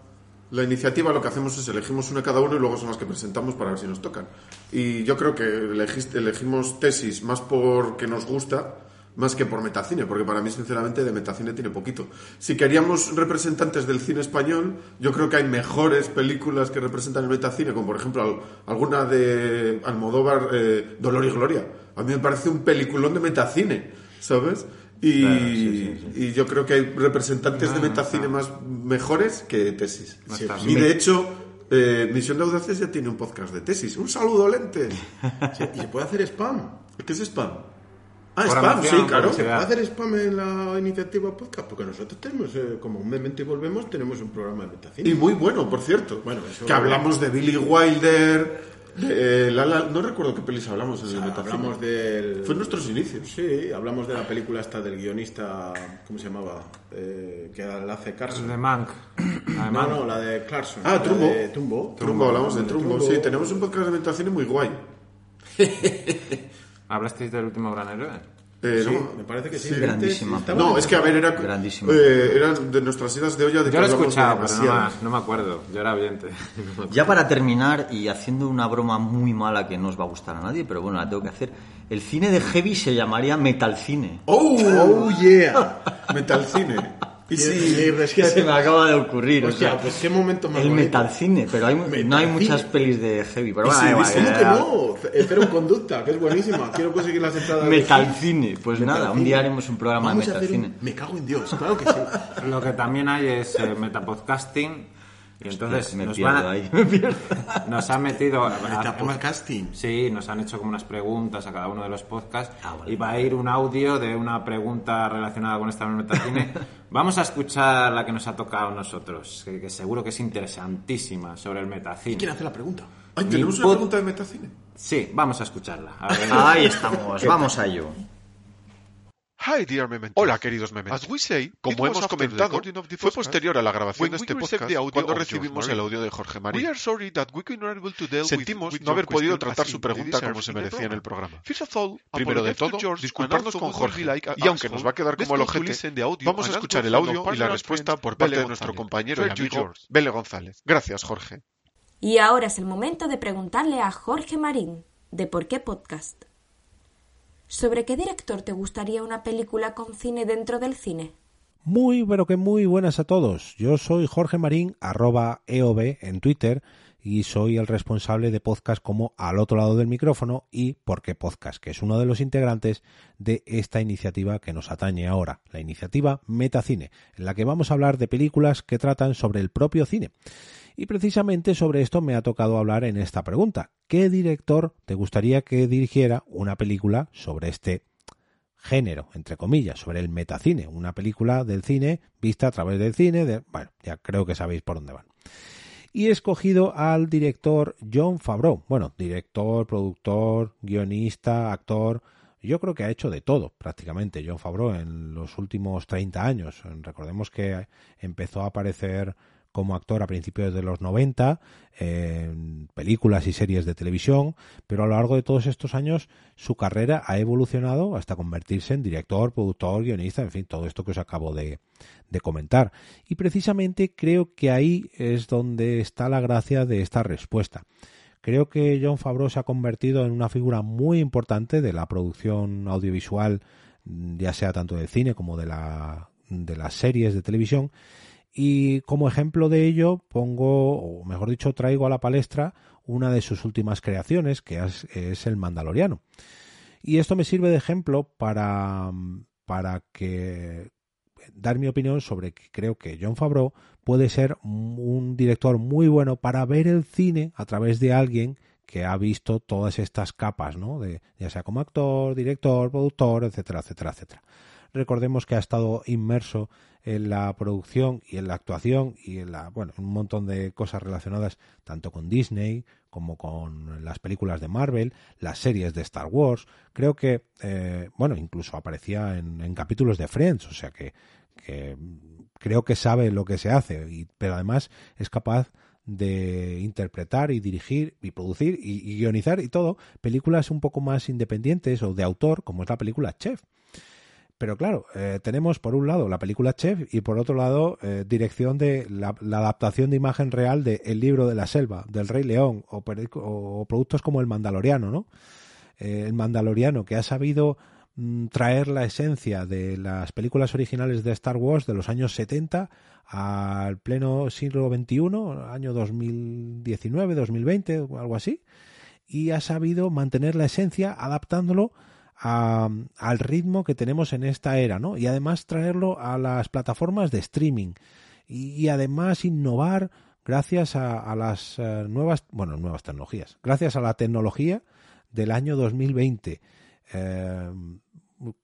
La iniciativa lo que hacemos es elegimos una cada uno y luego son las que presentamos para ver si nos tocan. Y yo creo que elegiste- elegimos tesis más porque nos gusta, más que por metacine, porque para mí, sinceramente, de metacine tiene poquito. Si queríamos representantes del cine español, yo creo que hay mejores películas que representan el metacine, como por ejemplo al- alguna de Almodóvar, eh, Dolor y Gloria. A mí me parece un peliculón de metacine, ¿sabes? Y, Claro, sí, sí, y yo creo que hay representantes de metacine más mejores que tesis. No y de hecho, eh, Misión de Audaces ya tiene un podcast de tesis. Un saludo, Lente. Sí, ¿Y se puede hacer spam? ¿Qué es spam? Ah, Por spam, sí, claro. ¿Se puede hacer spam en la iniciativa podcast? Porque nosotros tenemos, eh, como un Memento y Volvemos, tenemos un programa de metacine. Y muy bueno, por cierto. Bueno, eso- que hablamos de Billy Wilder, de eh, La La- no recuerdo qué pelis hablamos en el metacine. Hablamos del... Fue en nuestros inicios. Sí, hablamos de la película esta del guionista, ¿cómo se llamaba? Eh, que la hace Carson. De Mank. No, no, la de Clarkson. Ah, Trumbo. de Tumbo. Trumbo, hablamos de Trumbo. Sí, tenemos un podcast de metacine muy guay. ¿Hablasteis del último gran héroe? Eh, Sí, no, me parece que sí. Sí. Grandísima. Estaba- No, es que a ver, era, Grandísimo. eh, eran de nuestras idas de olla de Yo lo he escuchado, pero no no me acuerdo. Yo era oyente. Ya para terminar y haciendo una broma muy mala que no os va a gustar a nadie, pero bueno, la tengo que hacer. El cine de heavy se llamaría metalcine. ¡Oh! Oh, yeah. Metalcine. Y Sí, si... es que Se me acaba de ocurrir. o sea, pues qué momento más el bonito. metalcine, pero hay, no hay muchas pelis de heavy. Pero bueno, sí, igual, ¿Cómo ya- que no? Eh, Cero en conducta, que es buenísima. Quiero conseguir las entradas. de- Metalcine, pues nada, un día haremos un programa Vamos de a metalcine. un- Me cago en Dios, claro que sí. Lo que también hay es eh, metapodcasting. Y entonces me nos, pierdo van a- ahí, me pierdo. nos han metido. Metapodcasting. Sí, nos han hecho como unas preguntas a cada uno de los podcasts. Ah, vale. Y va a ir un audio de una pregunta relacionada con esta metacine. Vamos a escuchar la que nos ha tocado a nosotros, que, que seguro que es interesantísima sobre el metacine. ¿Quién hace la pregunta? Ay, tenemos una pregunta de metacine. Sí, vamos a escucharla. A ver. Ahí estamos, vamos a ello. Hi, dear Mementos. Hola, queridos mementos. As we say, Como it was hemos comentado, recording of the fue posterior a la grabación de we este podcast cuando recibimos el audio de Jorge Marín. We are sorry that we could not able to deal with- Sentimos with no haber podido tratar su pregunta como se merecía en el program. programa. First of all, Primero de apologize to todo, George, disculparnos con Jorge. Y aunque nos va a quedar como el ojete, vamos a escuchar answer el audio y la respuesta por parte Bele de nuestro González. compañero y amigo. Bele González. Gracias, Jorge. Y ahora es el momento de preguntarle a Jorge Marín, de Por qué Podcast. ¿Sobre qué director te gustaría una película con cine dentro del cine? Muy, pero que muy buenas a todos. Yo soy Jorge Marín, arroba EOB en Twitter, y soy el responsable de podcast como Al otro lado del micrófono y Por qué Podcast, que es uno de los integrantes de esta iniciativa que nos atañe ahora, la iniciativa Metacine, en la que vamos a hablar de películas que tratan sobre el propio cine. Y precisamente sobre esto me ha tocado hablar en esta pregunta. ¿Qué director te gustaría que dirigiera una película sobre este género, entre comillas, sobre el metacine, una película del cine vista a través del cine, de, bueno, ya creo que sabéis por dónde van. Y he escogido al director John Favreau, bueno, director, productor, guionista, actor, yo creo que ha hecho de todo prácticamente John Favreau en los últimos 30 años. Recordemos que empezó a aparecer como actor a principios de los 90 en películas y series de televisión, pero a lo largo de todos estos años su carrera ha evolucionado hasta convertirse en director, productor, guionista, en fin, todo esto que os acabo de, de comentar. Y precisamente creo que ahí es donde está la gracia de esta respuesta. Creo que John Favreau se ha convertido en una figura muy importante de la producción audiovisual, ya sea tanto del cine como de, la, de las series de televisión, y como ejemplo de ello pongo, o mejor dicho, traigo a la palestra una de sus últimas creaciones, que es, el Mandaloriano. Y esto me sirve de ejemplo para, para que dar mi opinión sobre que creo que John Favreau puede ser un director muy bueno para ver el cine a través de alguien que ha visto todas estas capas, ¿no? De, ya sea como actor, director, productor, etcétera, etcétera, etcétera. Recordemos que ha estado inmerso en la producción y en la actuación y en la bueno en un montón de cosas relacionadas tanto con Disney como con las películas de Marvel, las series de Star Wars. Creo que eh, bueno incluso aparecía en, capítulos de Friends, o sea que, que creo que sabe lo que se hace, y, pero además es capaz de interpretar y dirigir y producir y guionizar y todo películas un poco más independientes o de autor como es la película Chef Pero claro, eh, tenemos por un lado la película Chef y por otro lado eh, dirección de la, adaptación de imagen real de El libro de la selva, del Rey León o, productos como El Mandaloriano, ¿no? Eh, el Mandaloriano que ha sabido mm, traer la esencia de las películas originales de Star Wars de los años 70 al pleno siglo XXI, año 2019, 2020 o algo así, y ha sabido mantener la esencia adaptándolo a- al ritmo que tenemos en esta era, ¿no? Y además traerlo a las plataformas de streaming y, además innovar gracias a, a las eh, nuevas, bueno, nuevas tecnologías, gracias a la tecnología del año 2020. Eh,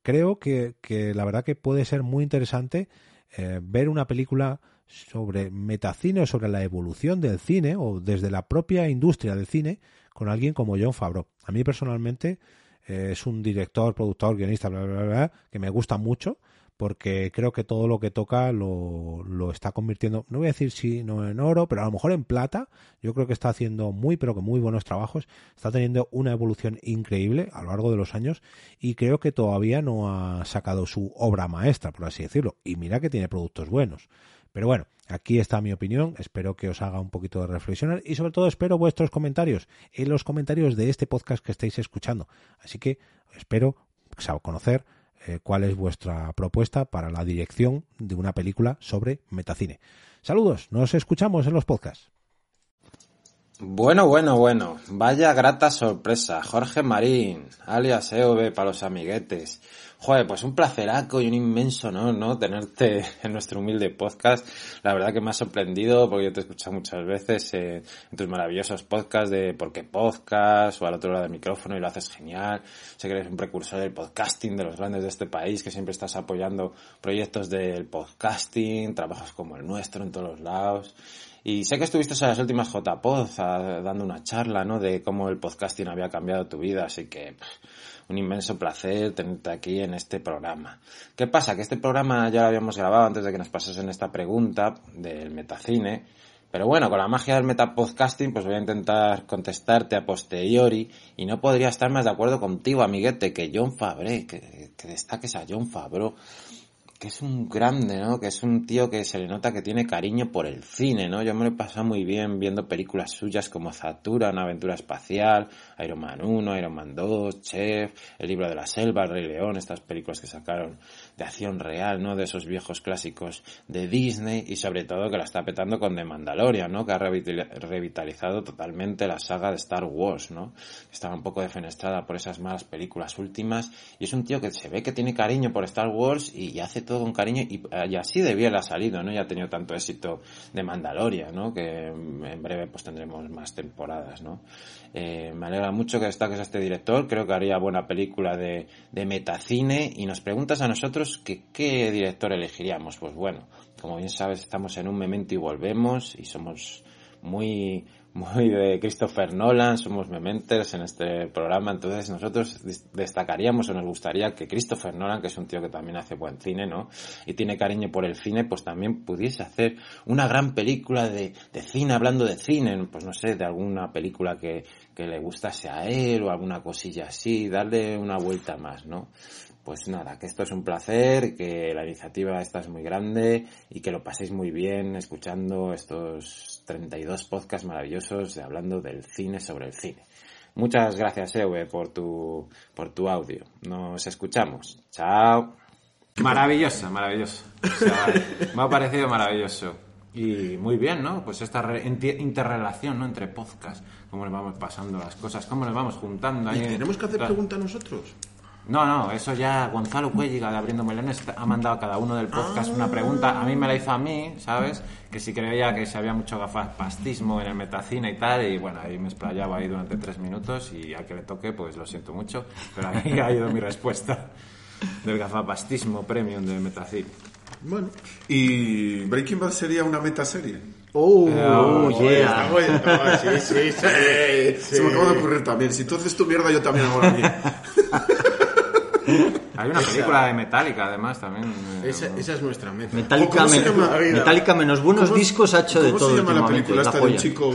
creo que, que la verdad que puede ser muy interesante eh, ver una película sobre metacine o sobre la evolución del cine o desde la propia industria del cine con alguien como John Favreau. A mí personalmente eh, es un director, productor, guionista, bla, bla, bla, que me gusta mucho porque creo que todo lo que toca lo, lo está convirtiendo, no voy a decir si no en oro, pero a lo mejor en plata. Yo creo que está haciendo muy, pero que muy buenos trabajos. Está teniendo una evolución increíble a lo largo de los años y creo que todavía no ha sacado su obra maestra, por así decirlo. Y mira que tiene productos buenos. Pero bueno, aquí está mi opinión. Espero que os haga un poquito de reflexionar y sobre todo espero vuestros comentarios en los comentarios de este podcast que estáis escuchando. Así que espero conocer eh, cuál es vuestra propuesta para la dirección de una película sobre metacine. Saludos, nos escuchamos en los podcasts. Bueno, bueno, bueno. Vaya grata sorpresa. Jorge Marín, alias EOB para los amiguetes. Joder, pues un placeraco y un inmenso honor, ¿no? Tenerte en nuestro humilde podcast. La verdad que me ha sorprendido porque yo te he escuchado muchas veces eh, en tus maravillosos podcasts de Por qué Podcast o al otro lado del micrófono y lo haces genial. Sé que eres un precursor del podcasting de los grandes de este país, que siempre estás apoyando proyectos del podcasting, trabajos como el nuestro en todos los lados. Y sé que estuviste en las últimas JPod a- dando una charla, ¿no? De cómo el podcasting había cambiado tu vida, así que un inmenso placer tenerte aquí en este programa. ¿Qué pasa? Que este programa ya lo habíamos grabado antes de que nos pasasen esta pregunta del metacine, pero bueno, con la magia del metapodcasting, pues voy a intentar contestarte a posteriori y no podría estar más de acuerdo contigo, amiguete, que John Fabre, que, que destaques a John Favreau que es un grande, ¿no? Que es un tío que se le nota que tiene cariño por el cine, ¿no? Yo me lo he pasado muy bien viendo películas suyas como Zatura, una aventura espacial, Iron Man 1, Iron Man 2, Chef, El libro de la selva, El Rey León, estas películas que sacaron de acción real, ¿no? De esos viejos clásicos de Disney y sobre todo que la está petando con The Mandalorian, ¿no? Que ha revitali- revitalizado totalmente la saga de Star Wars, ¿no? Estaba un poco defenestrada por esas malas películas últimas y es un tío que se ve que tiene cariño por Star Wars y hace todo con cariño y, así de bien ha salido, ¿no? Y ha tenido tanto éxito de Mandalorian, ¿no? Que en breve pues tendremos más temporadas, ¿no? Eh, me alegra mucho que destaques a este director, creo que haría buena película de, de metacine y nos preguntas a nosotros que qué director elegiríamos. Pues bueno, como bien sabes estamos en un memento y volvemos y somos muy muy de Christopher Nolan, somos mementers en este programa, entonces nosotros destacaríamos o nos gustaría que Christopher Nolan, que es un tío que también hace buen cine, ¿no? Y tiene cariño por el cine, pues también pudiese hacer una gran película de, de cine, hablando de cine, pues no sé, de alguna película que, que le gustase a él o alguna cosilla así, darle una vuelta más, ¿no? Pues nada, que esto es un placer, que la iniciativa esta es muy grande y que lo paséis muy bien escuchando estos 32 podcasts maravillosos de hablando del cine sobre el cine. Muchas gracias, Ewe, por tu, por tu audio. Nos escuchamos. Chao. Maravilloso, maravilloso. O sea, me ha parecido maravilloso. Y muy bien, ¿no? Pues esta interrelación, ¿no? Entre podcasts, cómo le vamos pasando las cosas, cómo nos vamos juntando ¿Y ahí. tenemos que hacer Claro. pregunta nosotros? No, no, eso ya Gonzalo Cuelliga de Abriendo Melones ha mandado a cada uno del podcast una pregunta. A mí me la hizo a mí, ¿sabes? Que si creía que si había mucho gafapastismo en el metacine y tal. Y bueno, ahí me explayaba ahí durante tres minutos y a que le toque, pues lo siento mucho. Pero ahí ha ido mi respuesta del gafapastismo premium del metacine. Bueno. ¿Y Breaking Bad sería una metaserie? Oh, Oh, yeah. Sí, sí, sí. Se me acaba de ocurrir también. Si tú haces tu mierda, yo también hago la mía. Hay una película de Metallica, además, también. eh, Esa, esa es nuestra meta. Metallica, ¿Cómo men- menos buenos ¿Cómo- discos ha hecho de ¿Cómo todo se llama la película la esta de un chico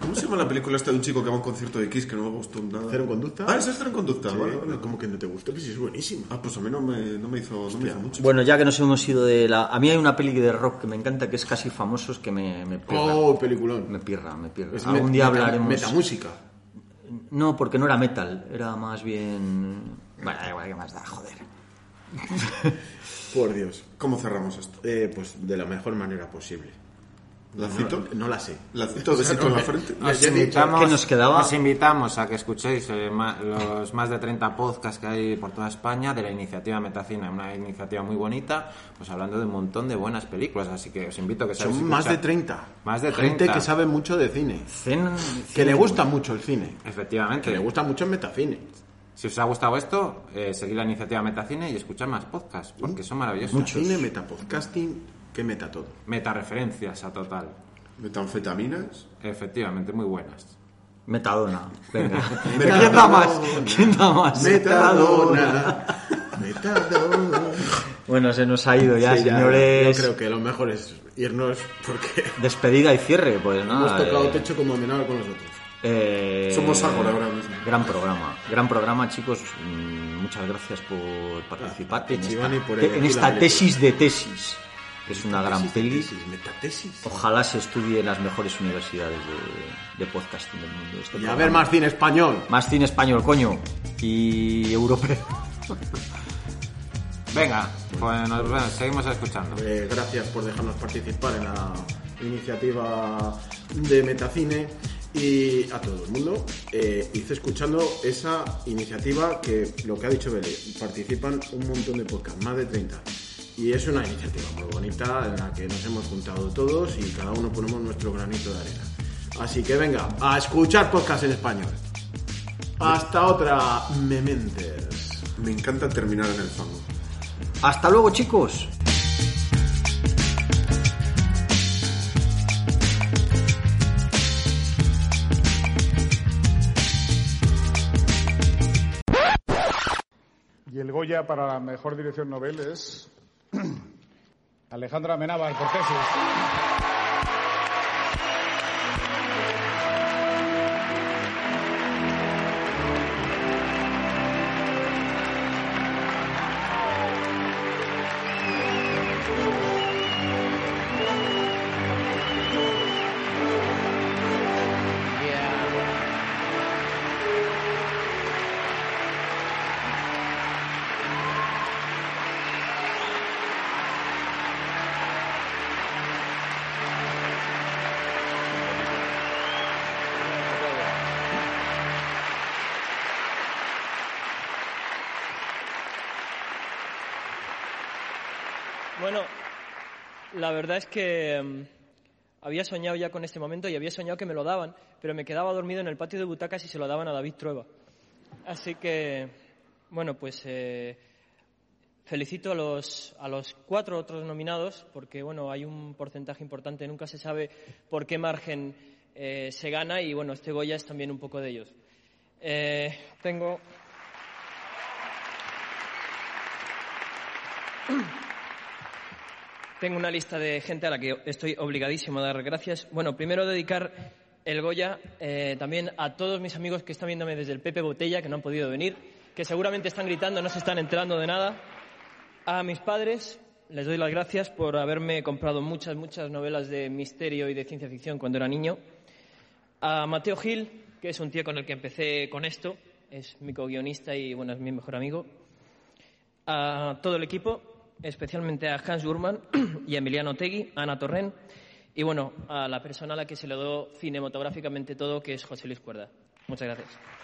¿Cómo se llama la película esta de un chico que va a un concierto de Kiss que no me gustó nada? ¿Cero en conducta? Ah, esa es Cero en conducta. Sí, vale, vale. ¿Cómo que no te gustó? Pues sí, es buenísima. Ah, pues a mí no me, no me, hizo, no me hizo mucho. Bueno, ya que nos hemos ido de la... A mí hay una peli de rock que me encanta, que es casi famosos, que me, me pirra. Oh, peliculón. Me pirra, me pirra. Es Algún met- día meta- hablaremos... Metamúsica. No, porque no era metal, era más bien... Bueno, da igual, ¿qué más da? Joder. Por Dios. ¿Cómo cerramos esto? Eh, pues de la mejor manera posible. ¿La No- cito? No, la sé. ¿La cito besito en la frente? Os Ya he dicho, invitamos, ¿qué nos quedaba? os invitamos a que escuchéis eh, ma- los más de 30 podcasts que hay por toda España de la iniciativa Metacine, una iniciativa muy bonita, pues hablando de un montón de buenas películas, así que os invito a que Son más de escuchar. 30. Más de Gente 30. que sabe mucho de cine. Cen- Que le gusta mucho el cine. Efectivamente. Que le gusta mucho el metacine. Si os ha gustado esto, eh, seguid la iniciativa Metacine y escuchad más podcasts, porque son maravillosos. Metacine, metapodcasting, que meta todo. Metareferencias a total. ¿Metanfetaminas? Efectivamente, muy buenas. Metadona. Venga. Metadona. ¿Quién da más? ¿Quién da más? Metadona. Metadona. Bueno, se nos ha ido ya, Sí, ya, señores. Yo creo que lo mejor es irnos porque Despedida y cierre, pues hemos nada. tocado eh, techo como Amenábar con nosotros. Eh, Somos Ágora ahora mismo. Gran programa, gran programa, chicos. Mm, Muchas gracias por participar en esta, por en tesis de tesis. Es una gran peli. tesis, metatesis. Ojalá se estudie en las mejores universidades de, de podcasting del mundo. Este Y a ver más cine español. Más cine español, coño. Y europeo. Venga, pues nos seguimos escuchando. Eh, gracias por dejarnos participar en la iniciativa de Metacine y a todo el mundo. Eh, hice escuchando esa iniciativa que, lo que ha dicho Bele, participan un montón de podcasts, más de 30. Y es una iniciativa muy bonita en la que nos hemos juntado todos y cada uno ponemos nuestro granito de arena. Así que venga, a escuchar podcast en español. Hasta otra, Mementes. Me encanta terminar en el fango. Hasta luego, chicos. Goya para la mejor dirección novel es Alejandra Amenábar por tesis. La verdad es que mm, había soñado ya con este momento y había soñado que me lo daban, pero me quedaba dormido en el patio de butacas y se lo daban a David Trueba. Así que, bueno, pues eh, felicito a los, a los cuatro otros nominados porque, bueno, hay un porcentaje importante, nunca se sabe por qué margen eh, se gana y, bueno, este Goya es también un poco de ellos. Eh, tengo. Tengo una lista de gente a la que estoy obligadísimo a dar gracias. Bueno, primero dedicar el Goya eh, también a todos mis amigos que están viéndome desde el Pepe Botella, que no han podido venir, que seguramente están gritando, no se están enterando de nada. A mis padres les doy las gracias por haberme comprado muchas, muchas novelas de misterio y de ciencia ficción cuando era niño. A Mateo Gil, que es un tío con el que empecé con esto, es mi co-guionista y bueno, es mi mejor amigo. A todo el equipo, especialmente a Hans Gurman y a Emiliano Tegui, a Ana Torren y bueno, a la persona a la que se le dio cinematográficamente todo, que es José Luis Cuerda. Muchas gracias.